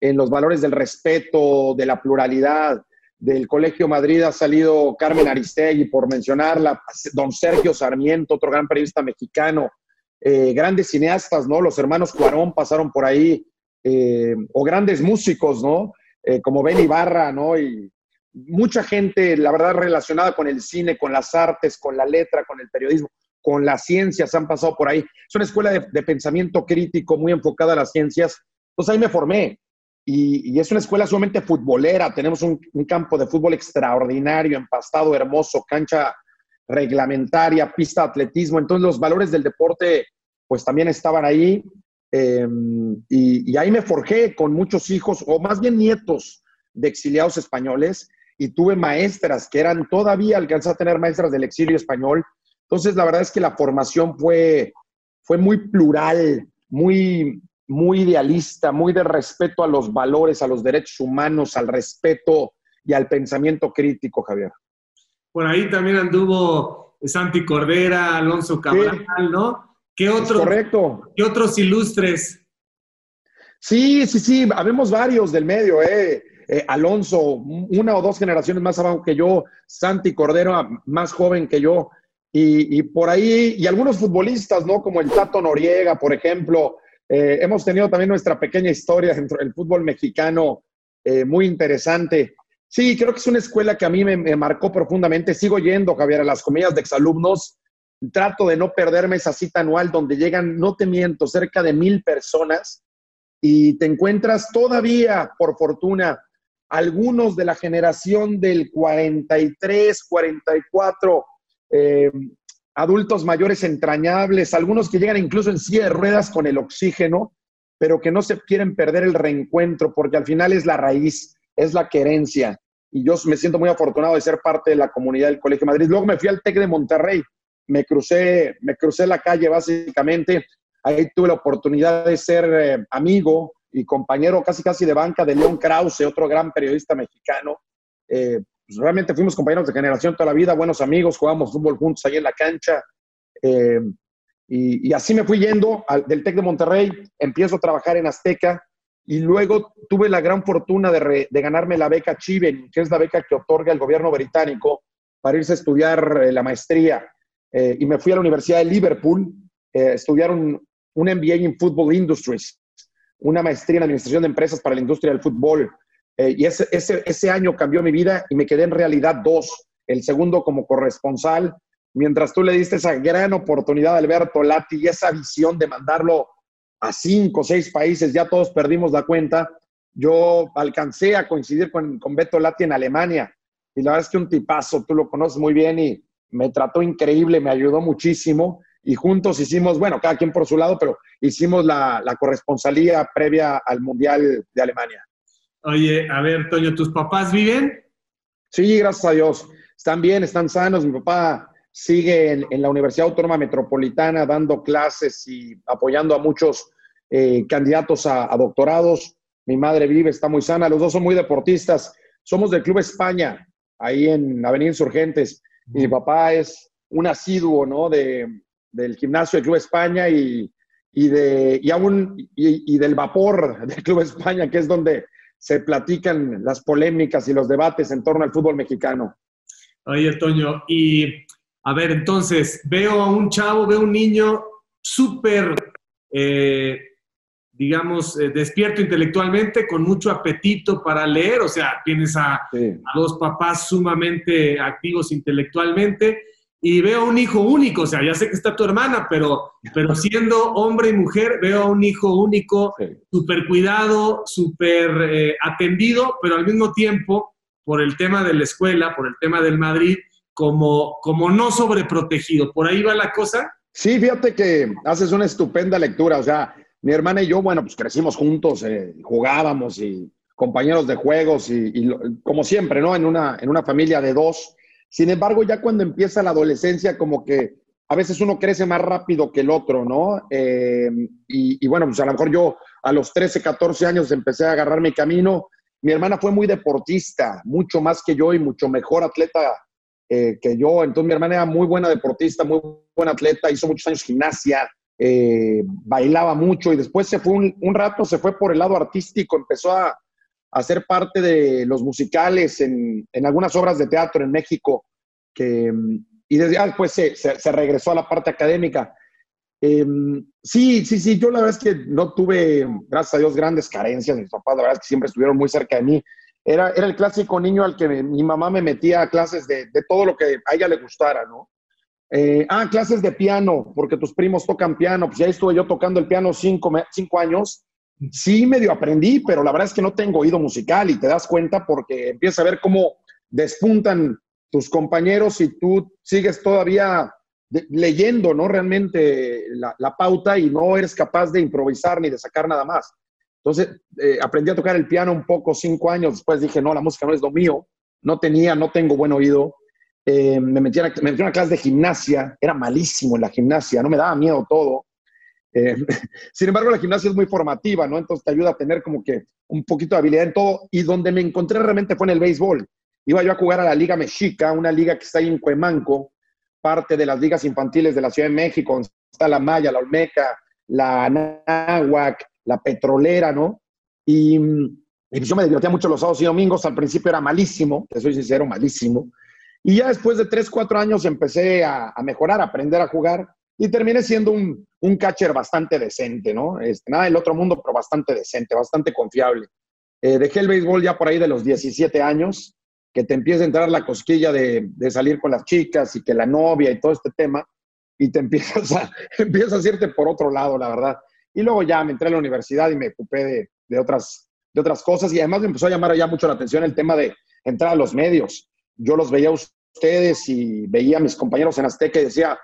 en los valores del respeto, de la pluralidad. Del Colegio Madrid ha salido Carmen Aristegui, por mencionarla, don Sergio Sarmiento, otro gran periodista mexicano, eh, grandes cineastas, ¿no? Los hermanos Cuarón pasaron por ahí, eh, o grandes músicos, ¿no? Eh, como Ben Ibarra, ¿no? Y mucha gente, la verdad, relacionada con el cine, con las artes, con la letra, con el periodismo, con las ciencias, han pasado por ahí. Es una escuela de, pensamiento crítico muy enfocada a las ciencias. Entonces ahí me formé. Y, es una escuela sumamente futbolera. Tenemos un, campo de fútbol extraordinario, empastado, hermoso, cancha reglamentaria, pista de atletismo. Entonces los valores del deporte pues también estaban ahí. Em, y, ahí me forjé con muchos hijos, o más bien nietos de exiliados españoles, y tuve maestras que eran todavía, alcanzé a tener maestras del exilio español. Entonces la verdad es que la formación fue, fue muy plural, muy, muy idealista, muy de respeto a los valores, a los derechos humanos, al respeto y al pensamiento crítico, Javier. Por ahí también anduvo Santi Cordera, Alonso Cabral, ¿no? ¿Qué, otros, correcto. ¿Qué otros ilustres? Sí, sí, sí, habemos varios del medio, ¿eh? ¿eh? Alonso, una o dos generaciones más abajo que yo, Santi Cordero, más joven que yo, y, por ahí, y algunos futbolistas, ¿no? Como el Tato Noriega, por ejemplo. Eh, hemos tenido también nuestra pequeña historia dentro del fútbol mexicano, eh, muy interesante. Sí, creo que es una escuela que a mí me, marcó profundamente. Sigo yendo, Javier, a las comillas de exalumnos. Trato de no perderme esa cita anual donde llegan, no te miento, cerca de mil personas y te encuentras todavía, por fortuna, algunos de la generación del 43, 44, eh, adultos mayores entrañables, algunos que llegan incluso en silla de ruedas con el oxígeno, pero que no se quieren perder el reencuentro porque al final es la raíz es la querencia. Y yo me siento muy afortunado de ser parte de la comunidad del Colegio Madrid. Luego me fui al TEC de Monterrey, me crucé, me crucé la calle básicamente. Ahí tuve la oportunidad de ser eh, amigo y compañero casi casi de banca de León Krause, otro gran periodista mexicano. Eh, pues realmente fuimos compañeros de generación toda la vida, buenos amigos, jugamos fútbol juntos ahí en la cancha. Eh, y, así me fui yendo del TEC de Monterrey, empiezo a trabajar en Azteca y luego tuve la gran fortuna de, ganarme la beca Chiven, que es la beca que otorga el gobierno británico para irse a estudiar eh, la maestría. Eh, y me fui a la Universidad de Liverpool, eh, estudiar un, MBA en Football Industries, una maestría en Administración de Empresas para la industria del fútbol. Y ese, ese, ese año cambió mi vida y me quedé en realidad dos. El segundo como corresponsal, mientras tú le diste esa gran oportunidad a Alberto Lati y esa visión de mandarlo a cinco o seis países, ya todos perdimos la cuenta. Yo alcancé a coincidir con, con Beto Lati en Alemania y la verdad es que un tipazo, tú lo conoces muy bien y me trató increíble, me ayudó muchísimo y juntos hicimos, bueno, cada quien por su lado, pero hicimos la, la corresponsalía previa al Mundial de Alemania. Oye, a ver, Toño, ¿tus papás viven? Sí, gracias a Dios. Están bien, están sanos. Mi papá sigue en, la Universidad Autónoma Metropolitana dando clases y apoyando a muchos eh, candidatos a, doctorados. Mi madre vive, está muy sana, los dos son muy deportistas. Somos del Club España, ahí en Avenida Insurgentes. mi papá es un asiduo ¿no? de, del gimnasio del Club España y, de, y, aún, y del vapor del Club España, que es donde se platican las polémicas y los debates en torno al fútbol mexicano. Oye, Toño, y a ver, entonces, veo a un chavo, veo a un niño súper, eh, digamos, eh, despierto intelectualmente, con mucho apetito para leer, o sea, tienes a, dos papás sumamente activos intelectualmente, y veo a un hijo único, o sea, ya sé que está tu hermana, pero, pero siendo hombre y mujer, veo a un hijo único, súper cuidado, súper eh, atendido, pero al mismo tiempo, por el tema de la escuela, por el tema del Madrid, como, como no sobreprotegido. ¿Por ahí va la cosa? Sí, fíjate que haces una estupenda lectura. O sea, mi hermana y yo, bueno, pues crecimos juntos, eh, jugábamos y compañeros de juegos y, como siempre, ¿no? En una, en una familia de dos. Sin embargo, ya cuando empieza la adolescencia, como que a veces uno crece más rápido que el otro, ¿no? Eh, y, bueno, pues a lo mejor yo a los 13, 14 años empecé a agarrar mi camino mi hermana fue muy deportista, mucho más que yo y mucho mejor atleta eh, que yo. Entonces mi hermana era muy buena deportista, muy buena atleta, hizo muchos años gimnasia, eh, bailaba mucho y después se fue un, rato, se fue por el lado artístico, empezó a, a ser parte de los musicales en, en, algunas obras de teatro en México, que, y desde, ah, después se, se, regresó a la parte académica. Em, sí, sí, sí, yo la verdad es que no tuve, gracias a Dios, grandes carencias. Mis papás, la verdad es que siempre estuvieron muy cerca de mí. Era, era el clásico niño al que mi mamá me metía a clases de, de todo lo que a ella le gustara, ¿no? Eh, ah, clases de piano, porque tus primos tocan piano. Pues ya estuve yo tocando el piano cinco, cinco años. Sí, medio aprendí, pero la verdad es que no tengo oído musical y te das cuenta porque empiezas a ver cómo despuntan tus compañeros y tú sigues todavía leyendo, ¿no? Realmente la, pauta y no eres capaz de improvisar ni de sacar nada más. Entonces, eh, aprendí a tocar el piano un poco, cinco años, después dije, no, la música no es lo mío, no tenía, no tengo buen oído, eh, me, metí a, me, metí a, una clase de gimnasia, era malísimo en la gimnasia, no me daba miedo todo. Eh, sin embargo, la gimnasia es muy formativa, ¿no? Entonces te ayuda a tener como que un poquito de habilidad en todo. Y donde me encontré realmente fue en el béisbol. Iba yo a jugar a la Liga Mexica, una liga que está ahí en Cuemanco, parte de las ligas infantiles de la Ciudad de México, donde está la Maya, la Olmeca, la Náhuac, la Petrolera, ¿no? Y, y pues yo me divertía mucho los sábados y domingos. Al principio era malísimo, te soy sincero, malísimo. Y ya después de 3, 4 años empecé a, mejorar, a aprender a jugar y terminé siendo un, un catcher bastante decente, ¿no? Este, nada del otro mundo, pero bastante decente, bastante confiable. Eh, dejé el béisbol ya por ahí de los 17 años, que te empieza a entrar la cosquilla de, de, salir con las chicas y que la novia y todo este tema, y te empiezas a, empiezas a irte por otro lado, la verdad. Y luego ya me entré a la universidad y me ocupé de, de, otras, de otras cosas, y además me empezó a llamar ya mucho la atención el tema de entrar a los medios. Yo los veía ustedes y veía a mis compañeros en Azteca y decía,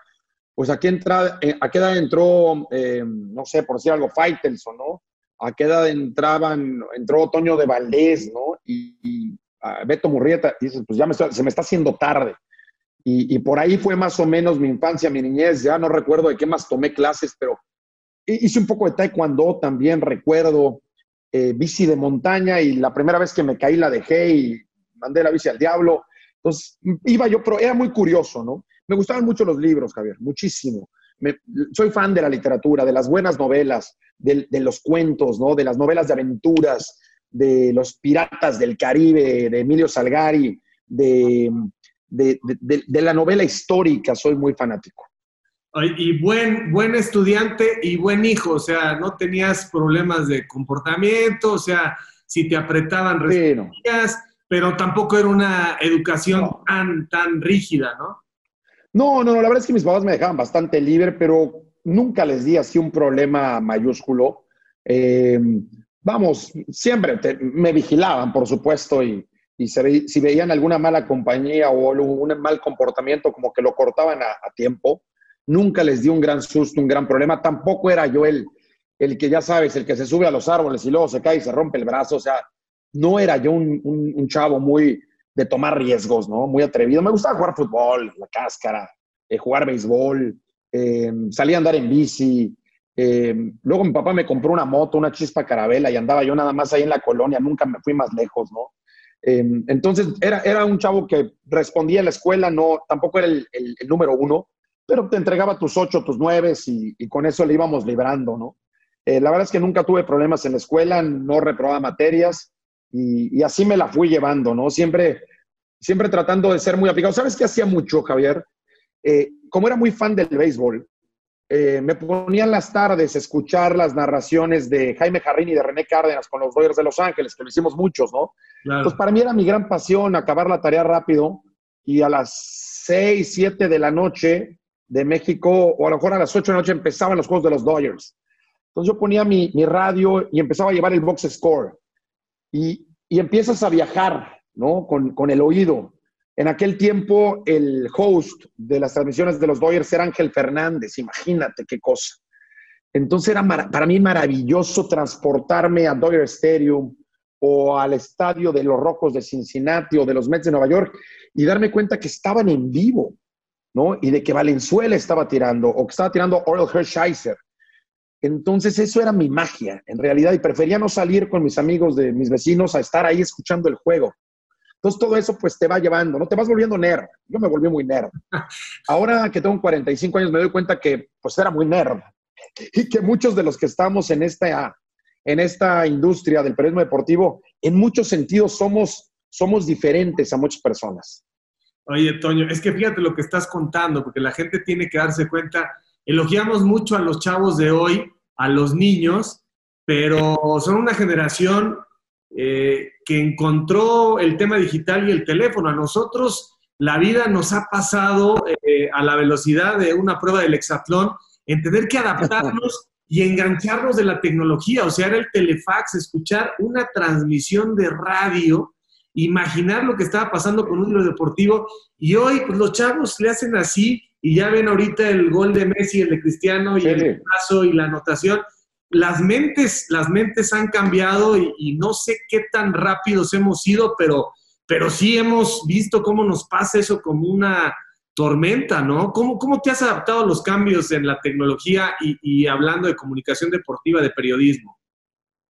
pues a qué, entra, eh, a qué edad entró, eh, no sé, por decir algo, Faitelson, ¿no? A qué edad entraban, entró Otoño de Valdés, ¿no? Y, Beto Murrieta, y dices, pues ya se me está haciendo tarde. Y, por ahí fue más o menos mi infancia, mi niñez, ya no recuerdo de qué más tomé clases, pero hice un poco de taekwondo también, recuerdo, eh, bici de montaña y la primera vez que me caí la dejé y mandé la bici al diablo. Entonces, iba yo, pero era muy curioso, ¿no? Me gustaban mucho los libros, Javier, muchísimo. soy fan de la literatura, de las buenas novelas, de, los cuentos, ¿no? De las novelas de aventuras, de los piratas del Caribe, de Emilio Salgari, de, de la novela histórica, soy muy fanático. Y buen, buen estudiante y buen hijo, o sea, no tenías problemas de comportamiento, o sea, si te apretaban, respondías pero tampoco era una educación tan, tan rígida, ¿no? No, no, la verdad es que mis papás me dejaban bastante libre, pero nunca les di así un problema mayúsculo. Eh, vamos, siempre me vigilaban, por supuesto, y, si veían alguna mala compañía o un mal comportamiento, como que lo cortaban a, a, tiempo. Nunca les di un gran susto, un gran problema. Tampoco era yo el, el que ya sabes, el que se sube a los árboles y luego se cae y se rompe el brazo. O sea, no era yo un, chavo muy de tomar riesgos, ¿no? Muy atrevido. Me gustaba jugar fútbol, la cáscara, eh, jugar béisbol, eh, salía a andar en bici. Eh, luego mi papá me compró una moto, una chispa carabela y andaba yo nada más ahí en la colonia, nunca me fui más lejos, ¿no? entonces era, era un chavo que respondía en la escuela, no, tampoco era el, número uno, pero te entregaba tus ocho, tus nueve y, y con eso le íbamos librando, ¿no? la verdad es que nunca tuve problemas en la escuela, no reprobaba materias, y, así me la fui llevando, ¿no? Siempre, siempre tratando de ser muy aplicado. ¿Sabes qué hacía mucho, Javier? Eh, como era muy fan del béisbol, eh, me ponía en las tardes a escuchar las narraciones de Jaime Jarrín y de René Cárdenas con los Dodgers de Los Ángeles, que lo hicimos muchos, ¿no? Entonces, para mí era mi gran pasión acabar la tarea rápido y a las 6, 7 de la noche de México, o a lo mejor a las 8 de la noche empezaban los juegos de los Dodgers. Entonces yo ponía mi, mi radio y empezaba a llevar el box score y, empiezas a viajar, ¿no? Con, el oído. En aquel tiempo, el host de las transmisiones de los Dodgers era Ángel Fernández, imagínate qué cosa. Entonces era para mí maravilloso transportarme a Dodger Stadium o al estadio de los Rocos de Cincinnati o de los Mets de Nueva York y darme cuenta que estaban en vivo, ¿no? Y de que Valenzuela estaba tirando o que estaba tirando Oral Hershiser. Entonces eso era mi magia, en realidad, y prefería no salir con mis amigos de mis vecinos a estar ahí escuchando el juego. Entonces todo eso pues te va llevando, ¿no? Te vas volviendo nerd. Yo me volví muy nerd. Ahora que tengo 45 años me doy cuenta que pues era muy nerd y que muchos de los que estamos en esta, en esta industria del periodismo deportivo, en muchos sentidos somos, somos diferentes a muchas personas. Oye, Toño, es que fíjate lo que estás contando, porque la gente tiene que darse cuenta. Elogiamos mucho a los chavos de hoy, a los niños, pero son una generación eh, que encontró el tema digital y el teléfono. A nosotros la vida nos ha pasado eh, a la velocidad de una prueba del hexatlón, en tener que adaptarnos y engancharnos de la tecnología. O sea, era el telefax, escuchar una transmisión de radio, imaginar lo que estaba pasando con un libro deportivo. Y hoy, pues los chavos le hacen así y ya ven ahorita el gol de Messi, el de Cristiano y el paso y la anotación las mentes, las mentes han cambiado y, no sé qué tan rápidos hemos ido, pero, pero sí hemos visto cómo nos pasa eso como una tormenta, ¿no? ¿Cómo, cómo te has adaptado a los cambios en la tecnología y, hablando de comunicación deportiva, de periodismo?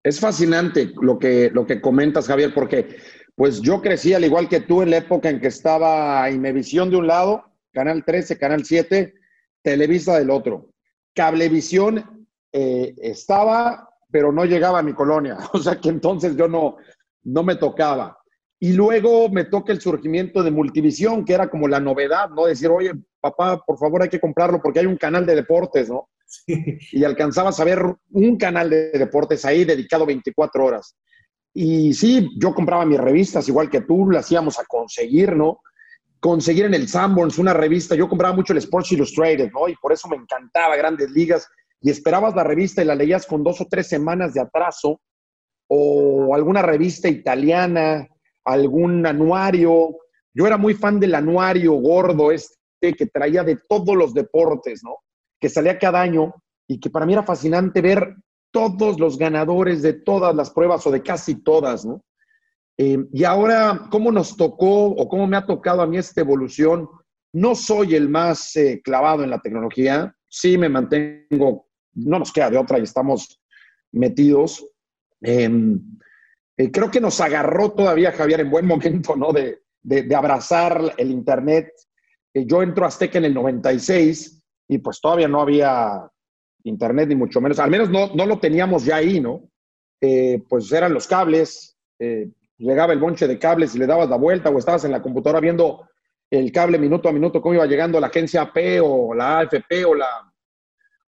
Es fascinante lo que, lo que comentas, Javier, porque pues yo crecí al igual que tú en la época en que estaba Imevisión de un lado, Canal 13, Canal 7, Televisa del otro. Cablevisión eh, estaba, pero no llegaba a mi colonia. O sea que entonces yo no, no me tocaba. Y luego me toca el surgimiento de Multivisión, que era como la novedad, ¿no? Decir, oye, papá, por favor hay que comprarlo porque hay un canal de deportes, ¿no? Y alcanzabas a ver un canal de deportes ahí dedicado 24 horas. Y sí, yo compraba mis revistas, igual que tú, las íbamos a conseguir, ¿no? Conseguir en el Sanborns una revista. Yo compraba mucho el Sports Illustrated, ¿no? Y por eso me encantaba Grandes Ligas y esperabas la revista y la leías con dos o tres semanas de atraso, o alguna revista italiana, algún anuario. Yo era muy fan del anuario gordo este que traía de todos los deportes, ¿no? Que salía cada año y que para mí era fascinante ver todos los ganadores de todas las pruebas o de casi todas, ¿no? Eh, y ahora, ¿cómo nos tocó o cómo me ha tocado a mí esta evolución? No soy el más eh, clavado en la tecnología, sí me mantengo no nos queda de otra y estamos metidos. Em, eh, creo que nos agarró todavía, Javier, en buen momento, ¿no? De, abrazar el Internet. Yo entro a Azteca en el 96 y pues todavía no había Internet, ni mucho menos. Al menos no, lo teníamos ya ahí, ¿no? Pues eran los cables, llegaba el bonche de cables y le dabas la vuelta o estabas en la computadora viendo el cable minuto a minuto, cómo iba llegando la agencia AP o la AFP o la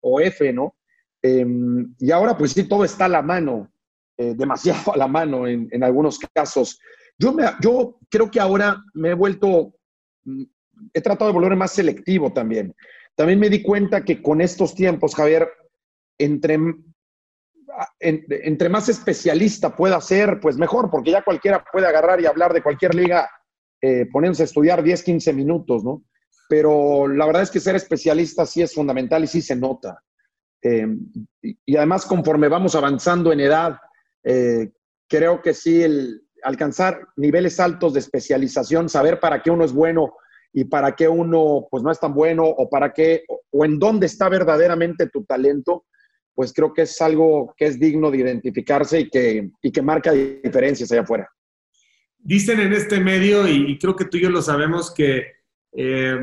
o F, ¿no? Em, y ahora pues sí, todo está a la mano, eh, demasiado a la mano en, algunos casos. Yo, me, yo creo que ahora me he vuelto, mm, he tratado de volver más selectivo también. También me di cuenta que con estos tiempos, Javier, entre, entre más especialista pueda ser, pues mejor, porque ya cualquiera puede agarrar y hablar de cualquier liga eh, poniéndose a estudiar 10, 15 minutos, ¿no? pero la verdad es que ser especialista sí es fundamental y sí se nota. Eh, y, además, conforme vamos avanzando en edad, eh, creo que sí, el alcanzar niveles altos de especialización, saber para qué uno es bueno y para qué uno pues no es tan bueno o para qué o, en dónde está verdaderamente tu talento, pues creo que es algo que es digno de identificarse y que, y que marca diferencias allá afuera. Dicen en este medio, y creo que tú y yo lo sabemos, que eh,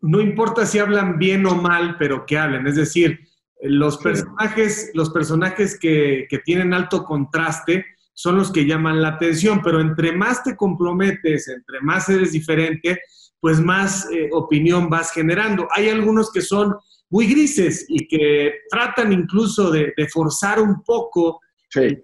no importa si hablan bien o mal, pero que hablen. Es decir, los personajes, los personajes que, tienen alto contraste son los que llaman la atención, pero entre más te comprometes, entre más eres diferente, pues más eh, opinión vas generando. Hay algunos que son muy grises y que tratan incluso de, forzar un poco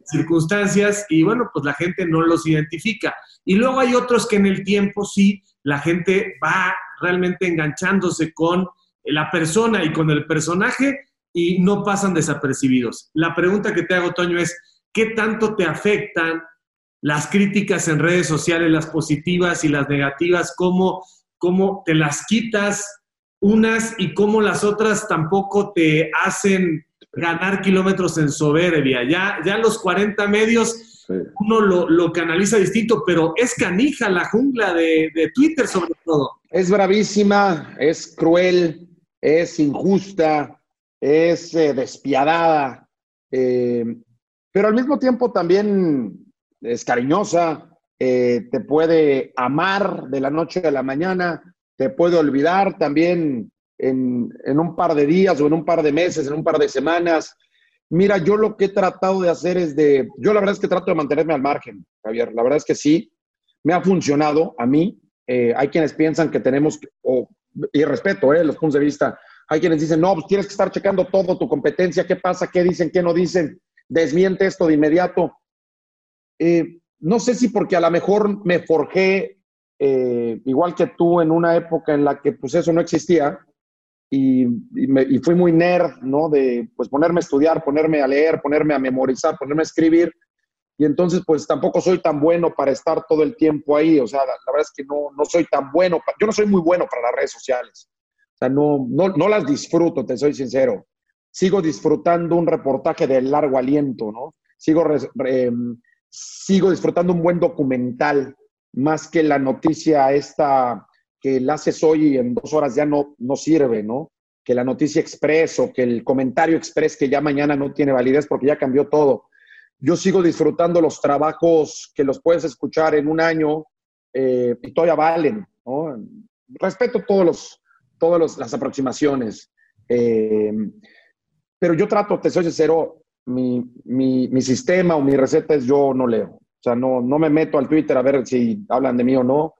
circunstancias y bueno, pues la gente no los identifica. Y luego hay otros que en el tiempo sí la gente va realmente enganchándose con la persona y con el personaje y no pasan desapercibidos. La pregunta que te hago, Toño, es, ¿qué tanto te afectan las críticas en redes sociales, las positivas y las negativas? ¿Cómo, cómo te las quitas unas y cómo las otras tampoco te hacen ganar kilómetros en soberbia? Ya, ya los 40 medios uno lo, canaliza distinto, pero es canija la jungla de, Twitter sobre todo. Es bravísima, es cruel, es injusta, es eh, despiadada, eh, pero al mismo tiempo también es cariñosa, eh, te puede amar de la noche a la mañana, te puede olvidar también en, en, un par de días o en un par de meses, en un par de semanas. Mira, yo lo que he tratado de hacer es de, yo la verdad es que trato de mantenerme al margen, Javier, la verdad es que sí, me ha funcionado a mí. Eh, hay quienes piensan que tenemos, o, y respeto eh, los puntos de vista, hay quienes dicen, no, pues tienes que estar checando todo tu competencia, qué pasa, qué dicen, qué no dicen, desmiente esto de inmediato. Eh, no sé si porque a lo mejor me forjé, eh, igual que tú, en una época en la que pues eso no existía, y, y, fui muy nerd, ¿no? De pues ponerme a estudiar, ponerme a leer, ponerme a memorizar, ponerme a escribir. Y entonces pues tampoco soy tan bueno para estar todo el tiempo ahí. O sea, la, la verdad es que no, no soy tan bueno, yo no soy muy bueno para las redes sociales. O sea, no, no, no las disfruto, te soy sincero. Sigo disfrutando un reportaje de largo aliento, ¿no? Sigo eh, sigo disfrutando un buen documental más que la noticia esta que la haces hoy y en dos horas ya no, no sirve, ¿no? Que la noticia express o que el comentario express que ya mañana no tiene validez porque ya cambió todo. Yo sigo disfrutando los trabajos que los puedes escuchar en un año eh, y todavía valen, ¿no? Respeto todos los, todas las aproximaciones. Eh, pero yo trato, te soy sincero, mi, mi, mi, sistema o mi receta es yo no leo. Sea, no, no me meto al Twitter a ver si hablan de mí o no,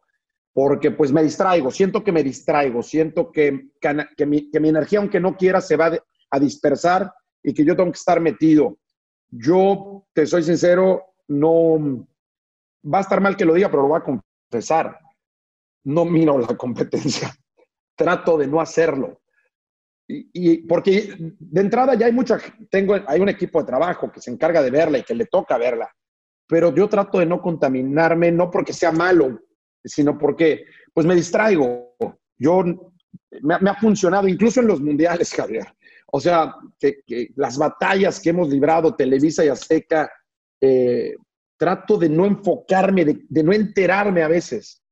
porque pues me distraigo, siento que me distraigo, siento que, que, mi, que mi, energía, aunque no quiera, se va a dispersar y que yo tengo que estar metido. Yo, te soy sincero, no, va a estar mal que lo diga, pero lo voy a confesar. No miro la competencia. Trato de no hacerlo. Y, porque de entrada ya hay mucha, tengo, hay un equipo de trabajo que se encarga de verla y que le toca verla, pero yo trato de no contaminarme, no porque sea malo, sino porque pues me distraigo. Yo, me, ha funcionado incluso en los mundiales, Javier. O sea, que, las batallas que hemos librado, Televisa y Azteca, eh, trato de no enfocarme, de, de no enterarme a veces,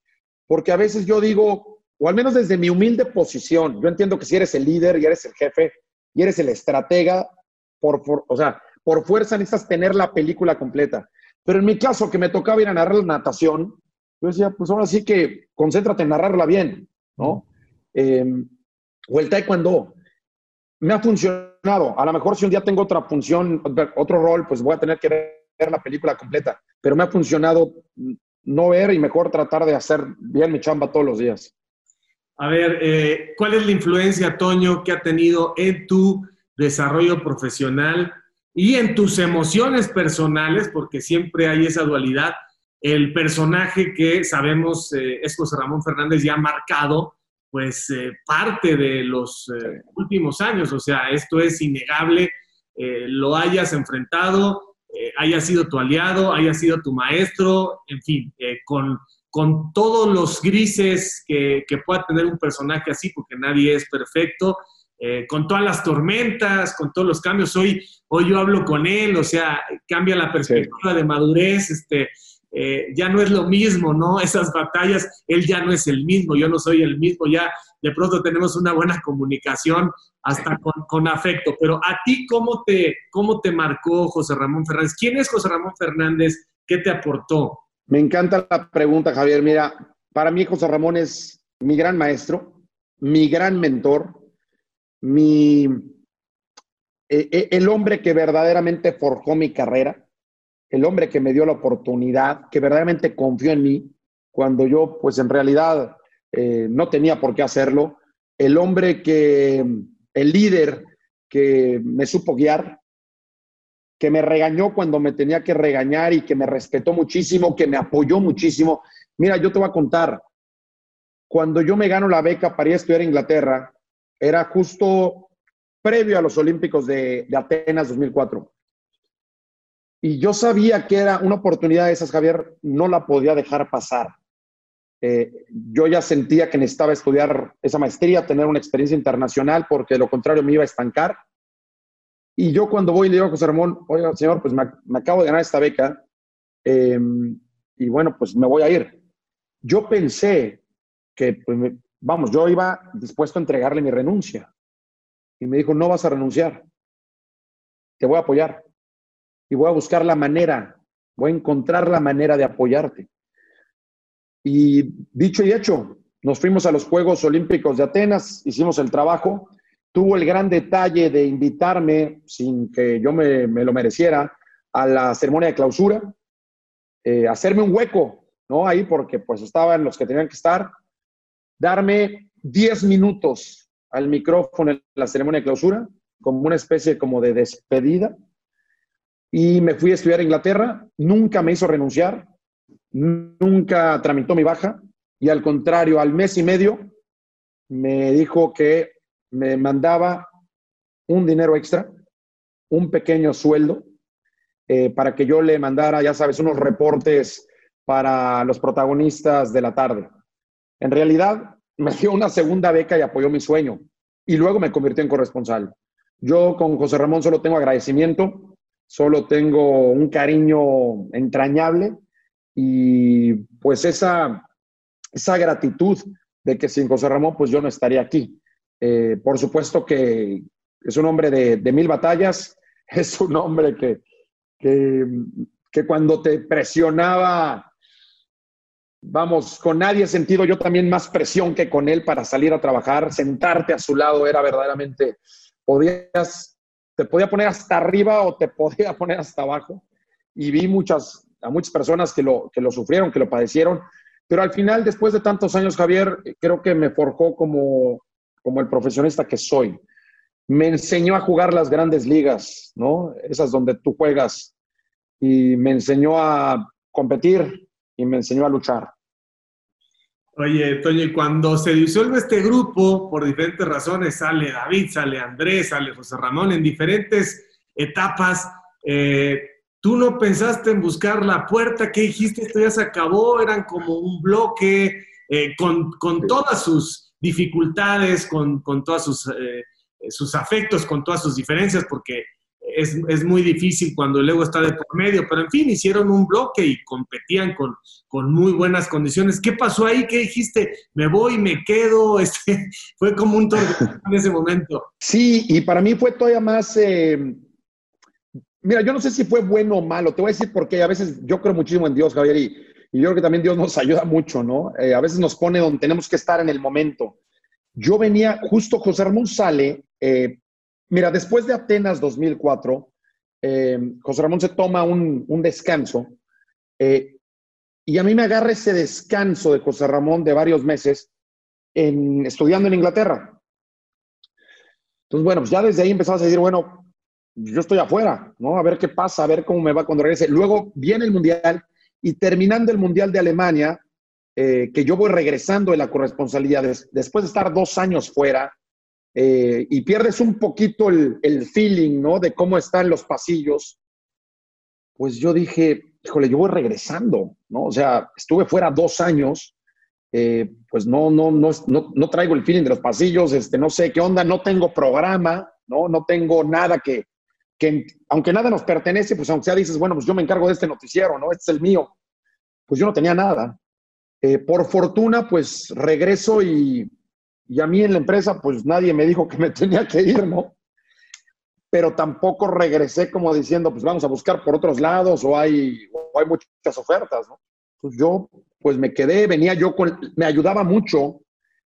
porque a veces yo digo, o al menos desde mi humilde posición, yo entiendo que si eres el líder y eres el jefe y eres el estratega, por, o sea, por fuerza necesitas tener la película completa. Pero en mi caso, que me tocaba ir a narrar la natación, yo decía, pues ahora sí que concéntrate en narrarla bien, ¿no? Em, o el taekwondo. Me ha funcionado. A lo mejor si un día tengo otra función, otro rol, pues voy a tener que ver la película completa. Pero me ha funcionado no ver y mejor tratar de hacer bien mi chamba todos los días. A ver, eh, ¿cuál es la influencia, Toño, que ha tenido en tu desarrollo profesional y en tus emociones personales? Porque siempre hay esa dualidad. El personaje que sabemos eh, es José Ramón Fernández ya marcado, pues eh, parte de los últimos años. O sea, esto es innegable. lo hayas enfrentado, haya sido tu aliado, haya sido tu maestro, en fin, con con todos los grises que, pueda tener un personaje así, porque nadie es perfecto, eh, con todas las tormentas, con todos los cambios. Hoy, hoy yo hablo con él, o sea, cambia la perspectiva de madurez, este, eh, ya no es lo mismo, ¿no? Esas batallas, él ya no es el mismo, yo no soy el mismo, ya de pronto tenemos una buena comunicación, hasta con, con afecto. Pero a ti, ¿cómo te, ¿cómo te marcó José Ramón Fernández? ¿Quién es José Ramón Fernández? ¿Qué te aportó? Me encanta la pregunta, Javier. Mira, para mí José Ramón es mi gran maestro, mi gran mentor, mi, e, e, el hombre que verdaderamente forjó mi carrera, el hombre que me dio la oportunidad, que verdaderamente confió en mí cuando yo, pues en realidad, eh, no tenía por qué hacerlo, el hombre que, el líder que me supo guiar, que me regañó cuando me tenía que regañar y que me respetó muchísimo, que me apoyó muchísimo. Mira, yo te voy a contar, cuando yo me gano la beca para ir a estudiar a Inglaterra, era justo previo a los Olímpicos de, Atenas 2004. Y yo sabía que era una oportunidad de esas, Javier, no la podía dejar pasar. Eh, yo ya sentía que necesitaba estudiar esa maestría, tener una experiencia internacional, porque de lo contrario me iba a estancar. Y yo cuando voy le digo a José Ramón, oiga, señor, pues me, acabo de ganar esta beca em, y bueno, pues me voy a ir. Yo pensé que, pues, vamos, yo iba dispuesto a entregarle mi renuncia. y me dijo, no vas a renunciar, te voy a apoyar y voy a buscar la manera, voy a encontrar la manera de apoyarte. Y dicho y hecho, nos fuimos a los Juegos Olímpicos de Atenas, hicimos el trabajo, tuvo el gran detalle de invitarme, sin que yo me, lo mereciera, a la ceremonia de clausura, eh, hacerme un hueco, ¿no? Ahí porque pues estaban los que tenían que estar, darme 10 minutos al micrófono en la ceremonia de clausura, como una especie como de despedida, y me fui a estudiar a Inglaterra, nunca me hizo renunciar, nunca tramitó mi baja, y al contrario, al mes y medio me dijo que me mandaba un dinero extra, un pequeño sueldo, eh, para que yo le mandara, ya sabes, unos reportes para los protagonistas de la tarde. En realidad, me dio una segunda beca y apoyó mi sueño. Y luego me convirtió en corresponsal. Yo con José Ramón solo tengo agradecimiento, solo tengo un cariño entrañable y pues esa, esa gratitud de que sin José Ramón pues yo no estaría aquí. Eh, por supuesto que es un hombre de, mil batallas, es un hombre que, que, cuando te presionaba, vamos, con nadie he sentido yo también más presión que con él para salir a trabajar, sentarte a su lado era verdaderamente, podías, te podía poner hasta arriba o te podía poner hasta abajo. Y vi muchas, a muchas personas que lo, que lo sufrieron, que lo padecieron, pero al final, después de tantos años, Javier, creo que me forjó como, como el profesionista que soy. Me enseñó a jugar las grandes ligas, ¿no? Esas donde tú juegas. Y me enseñó a competir y me enseñó a luchar. Oye, Toño, y cuando se disuelve este grupo, por diferentes razones, sale David, sale Andrés, sale José Ramón, en diferentes etapas, eh, ¿tú no pensaste en buscar la puerta? ¿Qué dijiste? Esto ya se acabó, eran como un bloque, eh, con, con todas sus dificultades, con, con todos sus, eh, sus afectos, con todas sus diferencias, porque es, es, muy difícil cuando el ego está de por medio, pero en fin, hicieron un bloque y competían con, con muy buenas condiciones. ¿Qué pasó ahí? ¿Qué dijiste? ¿Me voy, me quedo? Este, fue como un torneo en ese momento. Sí, y para mí fue todavía más... Eh, mira, yo no sé si fue bueno o malo, te voy a decir porque a veces yo creo muchísimo en Dios, Javier, y y yo creo que también Dios nos ayuda mucho, ¿no? Eh, a veces nos pone donde tenemos que estar en el momento. Yo venía, justo José Ramón sale, eh, mira, después de Atenas 2004, eh, José Ramón se toma un, descanso y a mí me agarra ese descanso de José Ramón de varios meses estudiando en Inglaterra. Entonces, bueno, pues ya desde ahí empezamos a decir, bueno, yo estoy afuera, ¿no? A ver qué pasa, a ver cómo me va cuando regrese. Luego viene el Mundial y terminando el Mundial de Alemania, eh, que yo voy regresando de la corresponsabilidad después de estar dos años fuera, eh, y pierdes un poquito el, feeling, ¿no? De cómo están los pasillos, pues yo dije, híjole, yo voy regresando, ¿no? O sea, estuve fuera dos años, eh, pues no, no, no, no, traigo el feeling de los pasillos, este, no sé qué onda, no tengo programa, ¿no? No tengo nada que, que aunque nada nos pertenece, pues aunque sea dices, bueno, pues yo me encargo de este noticiero, ¿no? Este es el mío. Pues yo no tenía nada. Eh, por fortuna, pues regreso y, y a mí en la empresa, pues nadie me dijo que me tenía que ir, ¿no? Pero tampoco regresé como diciendo, pues vamos a buscar por otros lados o hay, o hay muchas ofertas, ¿no? Pues yo, pues me quedé, venía yo con, me ayudaba mucho.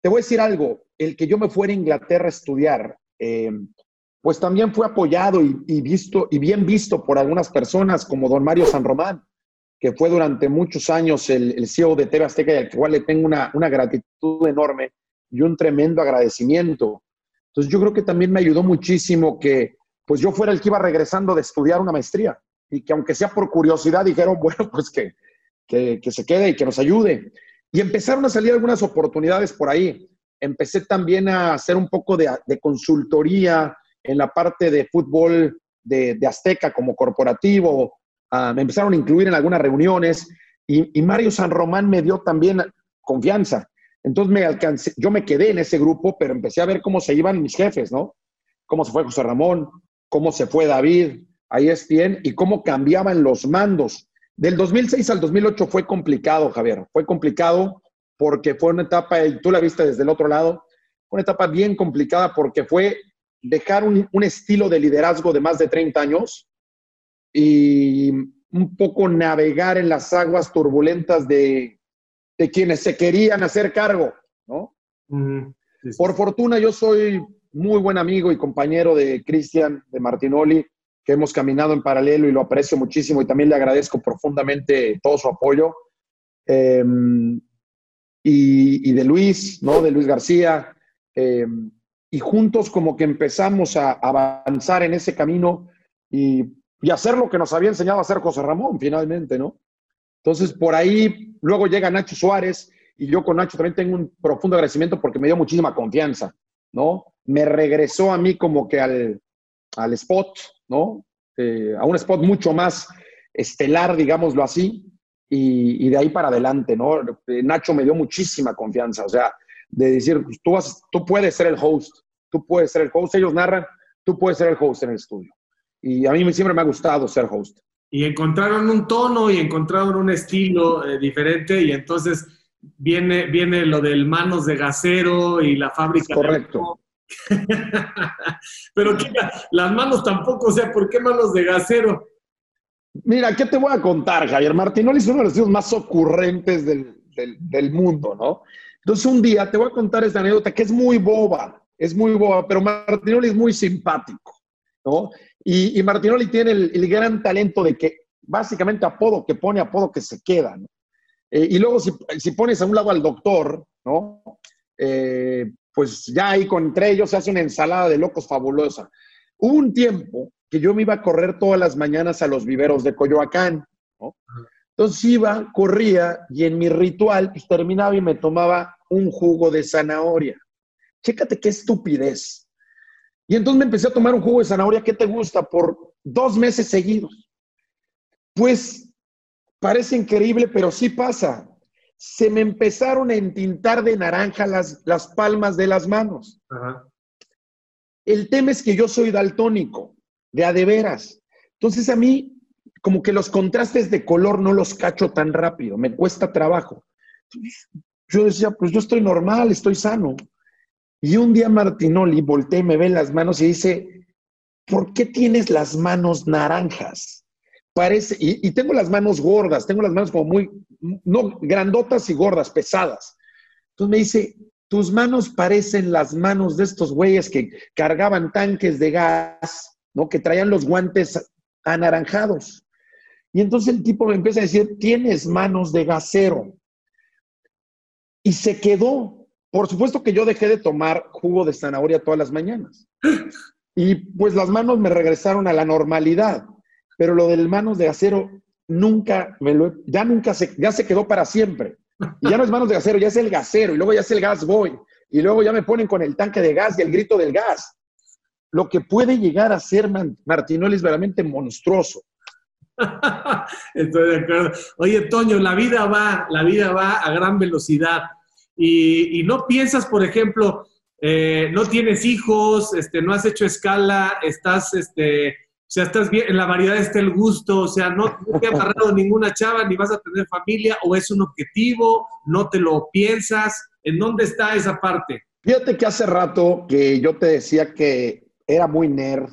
Te voy a decir algo, el que yo me fuera a Inglaterra a estudiar, eh, pues también fue apoyado y, visto, y bien visto por algunas personas como don Mario San Román, que fue durante muchos años el, CEO de TV Azteca y al cual le tengo una, gratitud enorme y un tremendo agradecimiento. Entonces yo creo que también me ayudó muchísimo que pues yo fuera el que iba regresando de estudiar una maestría y que aunque sea por curiosidad dijeron, bueno, pues que, que, se quede y que nos ayude. Y empezaron a salir algunas oportunidades por ahí. Empecé también a hacer un poco de, consultoría, en la parte de fútbol de, Azteca como corporativo, ah, me empezaron a incluir en algunas reuniones y, Mario San Román me dio también confianza. Entonces me alcancé, yo me quedé en ese grupo, pero empecé a ver cómo se iban mis jefes, ¿no? Cómo se fue José Ramón, cómo se fue David, ahí es bien, y cómo cambiaban los mandos. Del 2006 al 2008 fue complicado, Javier. Fue complicado porque fue una etapa, y tú la viste desde el otro lado, una etapa bien complicada porque fue dejar un, un, estilo de liderazgo de más de 30 años y un poco navegar en las aguas turbulentas de, de quienes se querían hacer cargo, ¿no? Sí, sí. Por fortuna yo soy muy buen amigo y compañero de Cristian, de Martinoli, que hemos caminado en paralelo y lo aprecio muchísimo y también le agradezco profundamente todo su apoyo. Eh, y, y, de Luis, ¿no? De Luis García. Eh, y juntos como que empezamos a avanzar en ese camino y, y, hacer lo que nos había enseñado a hacer José Ramón, finalmente, ¿no? Entonces, por ahí luego llega Nacho Suárez y yo con Nacho también tengo un profundo agradecimiento porque me dio muchísima confianza, ¿no? Me regresó a mí como que al, al spot, ¿no? Eh, a un spot mucho más estelar, digámoslo así, y, de ahí para adelante, ¿no? Eh, Nacho me dio muchísima confianza, o sea, de decir, pues, tú, vas, tú puedes ser el host, tú puedes ser el host, ellos narran, tú puedes ser el host en el estudio. Y a mí siempre me ha gustado ser host. Y encontraron un tono y encontraron un estilo eh, diferente y entonces viene, viene lo del manos de gasero y la fábrica. Es correcto. Pero ¿qué? las manos tampoco, o sea, ¿por qué manos de gasero? Mira, ¿qué te voy a contar, Javier? Martinoli es uno de los tíos más ocurrentes del, del, del, mundo, ¿no? Entonces, un día te voy a contar esta anécdota que es muy boba, es muy boba, pero Martinoli es muy simpático, ¿no? Y, Martinoli tiene el, gran talento de que básicamente apodo que pone, apodo que se queda. Eh, y luego, si, si, pones a un lado al doctor, ¿no? Eh, pues ya ahí con, entre ellos se hace una ensalada de locos fabulosa. Hubo un tiempo que yo me iba a correr todas las mañanas a los viveros de Coyoacán, ¿no? Entonces iba, corría y en mi ritual pues, terminaba y me tomaba un jugo de zanahoria. Chécate qué estupidez. Y entonces me empecé a tomar un jugo de zanahoria, ¿qué te gusta? Por dos meses seguidos. Pues parece increíble, pero sí pasa se me empezaron a entintar de naranja las, las palmas de las manos. Ajá. El tema es que yo soy daltónico, de a de veras. Entonces a mí, como que los contrastes de color no los cacho tan rápido, me cuesta trabajo. Yo decía, pues yo estoy normal, estoy sano. Y un día Martinoli voltea y me ve las manos y dice, ¿por qué tienes las manos naranjas? parece, y, tengo las manos gordas, tengo las manos como muy, no, grandotas y gordas, pesadas. Entonces me dice, tus manos parecen las manos de estos güeyes que cargaban tanques de gas, ¿no? Que traían los guantes anaranjados. Y entonces el tipo me empieza a decir, tienes manos de gasero. Y se quedó. Por supuesto que yo dejé de tomar jugo de zanahoria todas las mañanas. Y pues las manos me regresaron a la normalidad pero lo del manos de acero nunca me lo, ya nunca se, ya se quedó para siempre. Y ya no es manos de acero, ya es el gasero, y luego ya es el gas boy, y luego ya me ponen con el tanque de gas y el grito del gas. Lo que puede llegar a ser Martinoli es verdaderamente monstruoso. Estoy de acuerdo. Oye, Toño, la vida va, la vida va a gran velocidad. Y, no piensas, por ejemplo, eh, no tienes hijos, este, no has hecho escala, estás este, o sea, estás bien, en la variedad está el gusto, o sea, no, no te ha agarrado ninguna chava, ni vas a tener familia, o es un objetivo, no te lo piensas. ¿En dónde está esa parte? Fíjate que hace rato que yo te decía que era muy nerd,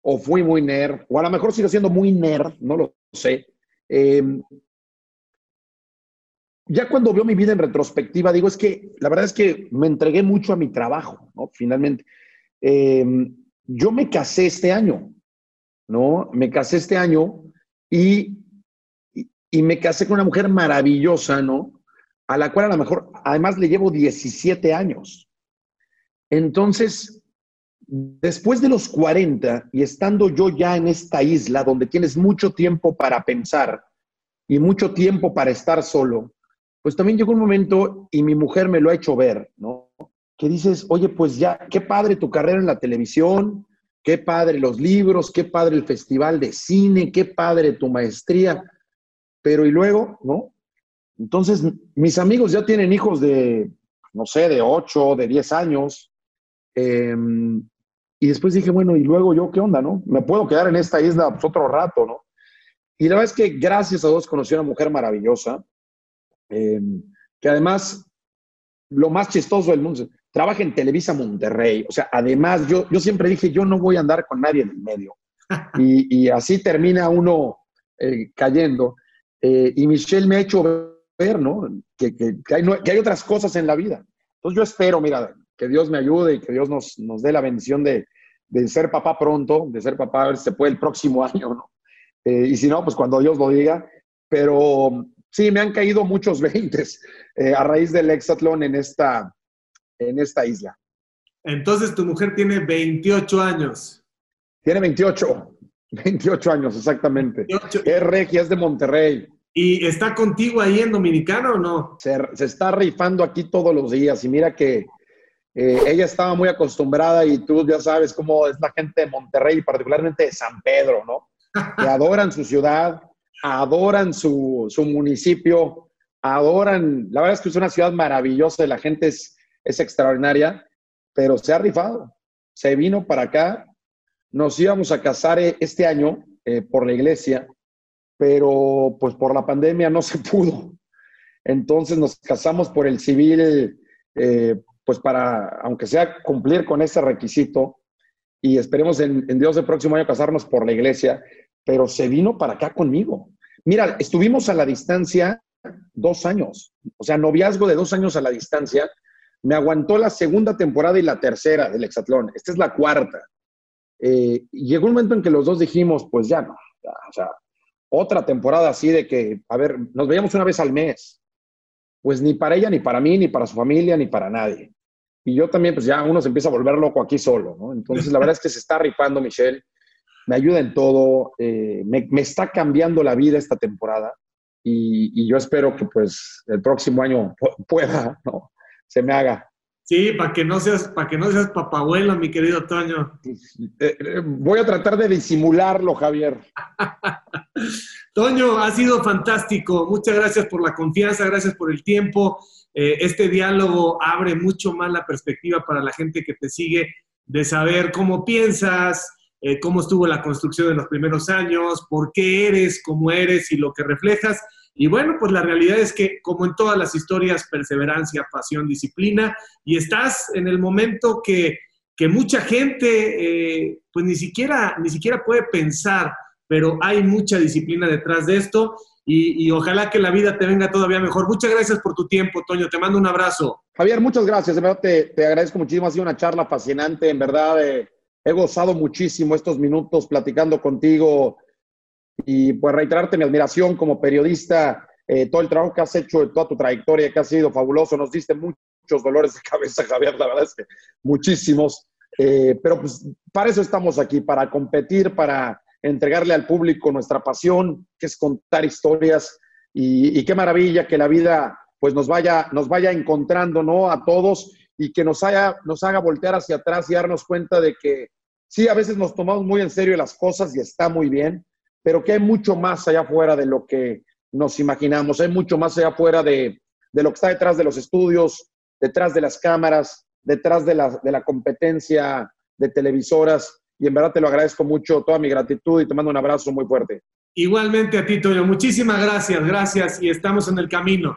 o fui muy nerd, o a lo mejor sigo siendo muy nerd, no lo sé. Eh, ya cuando veo mi vida en retrospectiva, digo, es que la verdad es que me entregué mucho a mi trabajo, ¿no? Finalmente. Eh, yo me casé este año, ¿no? Me casé este año y, y, me casé con una mujer maravillosa, ¿no? A la cual a lo mejor, además le llevo 17 años. Entonces, después de los 40 y estando yo ya en esta isla donde tienes mucho tiempo para pensar y mucho tiempo para estar solo, pues también llegó un momento y mi mujer me lo ha hecho ver, ¿no? Que dices, oye, pues ya, qué padre tu carrera en la televisión, Qué padre los libros, qué padre el festival de cine, qué padre tu maestría. Pero y luego, ¿no? Entonces, mis amigos ya tienen hijos de, no sé, de 8, de 10 años. Eh, y después dije, bueno, ¿y luego yo qué onda, no? Me puedo quedar en esta isla pues, otro rato, ¿no? Y la verdad es que gracias a Dios conocí a una mujer maravillosa, eh, que además, lo más chistoso del mundo, trabaja en Televisa Monterrey. O sea, además, yo, yo siempre dije, yo no voy a andar con nadie en el medio. Y, así termina uno eh, cayendo. Eh, y Michelle me ha hecho ver, ¿no? Que, hay, que, hay, otras cosas en la vida. Entonces yo espero, mira, que Dios me ayude y que Dios nos, nos dé la bendición de, de, ser papá pronto, de ser papá, a ver si se puede el próximo año, ¿no? Eh, y si no, pues cuando Dios lo diga. Pero sí, me han caído muchos veintes a raíz del hexatlón en esta, en esta isla. Entonces tu mujer tiene 28 años. Tiene 28, 28 años exactamente. Es regia, es de Monterrey. ¿Y está contigo ahí en Dominicana o no? Se, está rifando aquí todos los días y mira que eh, ella estaba muy acostumbrada y tú ya sabes cómo es la gente de Monterrey, particularmente de San Pedro, ¿no? Que adoran su ciudad, adoran su, su municipio, adoran, la verdad es que es una ciudad maravillosa, la gente es es extraordinaria, pero se ha rifado. Se vino para acá, nos íbamos a casar eh, este año eh, por la iglesia, pero pues por la pandemia no se pudo. Entonces nos casamos por el civil, eh, pues para, aunque sea cumplir con ese requisito, y esperemos en, en, Dios el próximo año casarnos por la iglesia, pero se vino para acá conmigo. Mira, estuvimos a la distancia dos años, o sea, noviazgo de dos años a la distancia, me aguantó la segunda temporada y la tercera del Hexatlón. Esta es la cuarta. Eh, llegó un momento en que los dos dijimos, pues ya no, o sea, otra temporada así de que, a ver, nos veíamos una vez al mes. Pues ni para ella, ni para mí, ni para su familia, ni para nadie. Y yo también, pues ya uno se empieza a volver loco aquí solo, ¿no? Entonces, la verdad es que se está rifando Michelle, me ayuda en todo, eh, me, está cambiando la vida esta temporada y, y, yo espero que pues el próximo año pueda, ¿no? se me haga. Sí, para que no seas, para que no seas papabuelo, mi querido Toño. Eh, eh, voy a tratar de disimularlo, Javier. Toño, ha sido fantástico. Muchas gracias por la confianza, gracias por el tiempo. Este diálogo abre mucho más la perspectiva para la gente que te sigue de saber cómo piensas, cómo estuvo la construcción en los primeros años, por qué eres como eres y lo que reflejas. Y bueno, pues la realidad es que, como en todas las historias, perseverancia, pasión, disciplina, y estás en el momento que, mucha gente, eh, pues ni siquiera, ni siquiera puede pensar, pero hay mucha disciplina detrás de esto. Y, ojalá que la vida te venga todavía mejor. Muchas gracias por tu tiempo, Toño. Te mando un abrazo. Javier, muchas gracias. De verdad te, te agradezco muchísimo. Ha sido una charla fascinante. En verdad, eh, he gozado muchísimo estos minutos platicando contigo y pues reiterarte mi admiración como periodista, eh, todo el trabajo que has hecho, toda tu trayectoria que ha sido fabuloso, nos diste muchos dolores de cabeza, Javier, la verdad es que muchísimos, eh, pero pues para eso estamos aquí, para competir, para entregarle al público nuestra pasión, que es contar historias y, qué maravilla que la vida pues nos vaya, nos vaya encontrando, ¿no? A todos y que nos, haya, nos haga voltear hacia atrás y darnos cuenta de que sí, a veces nos tomamos muy en serio las cosas y está muy bien, pero que hay mucho más allá afuera de lo que nos imaginamos, hay mucho más allá afuera de, lo que está detrás de los estudios, detrás de las cámaras, detrás de la, de la competencia de televisoras. Y en verdad te lo agradezco mucho, toda mi gratitud y te mando un abrazo muy fuerte. Igualmente a ti, Toño. Muchísimas gracias, gracias y estamos en el camino.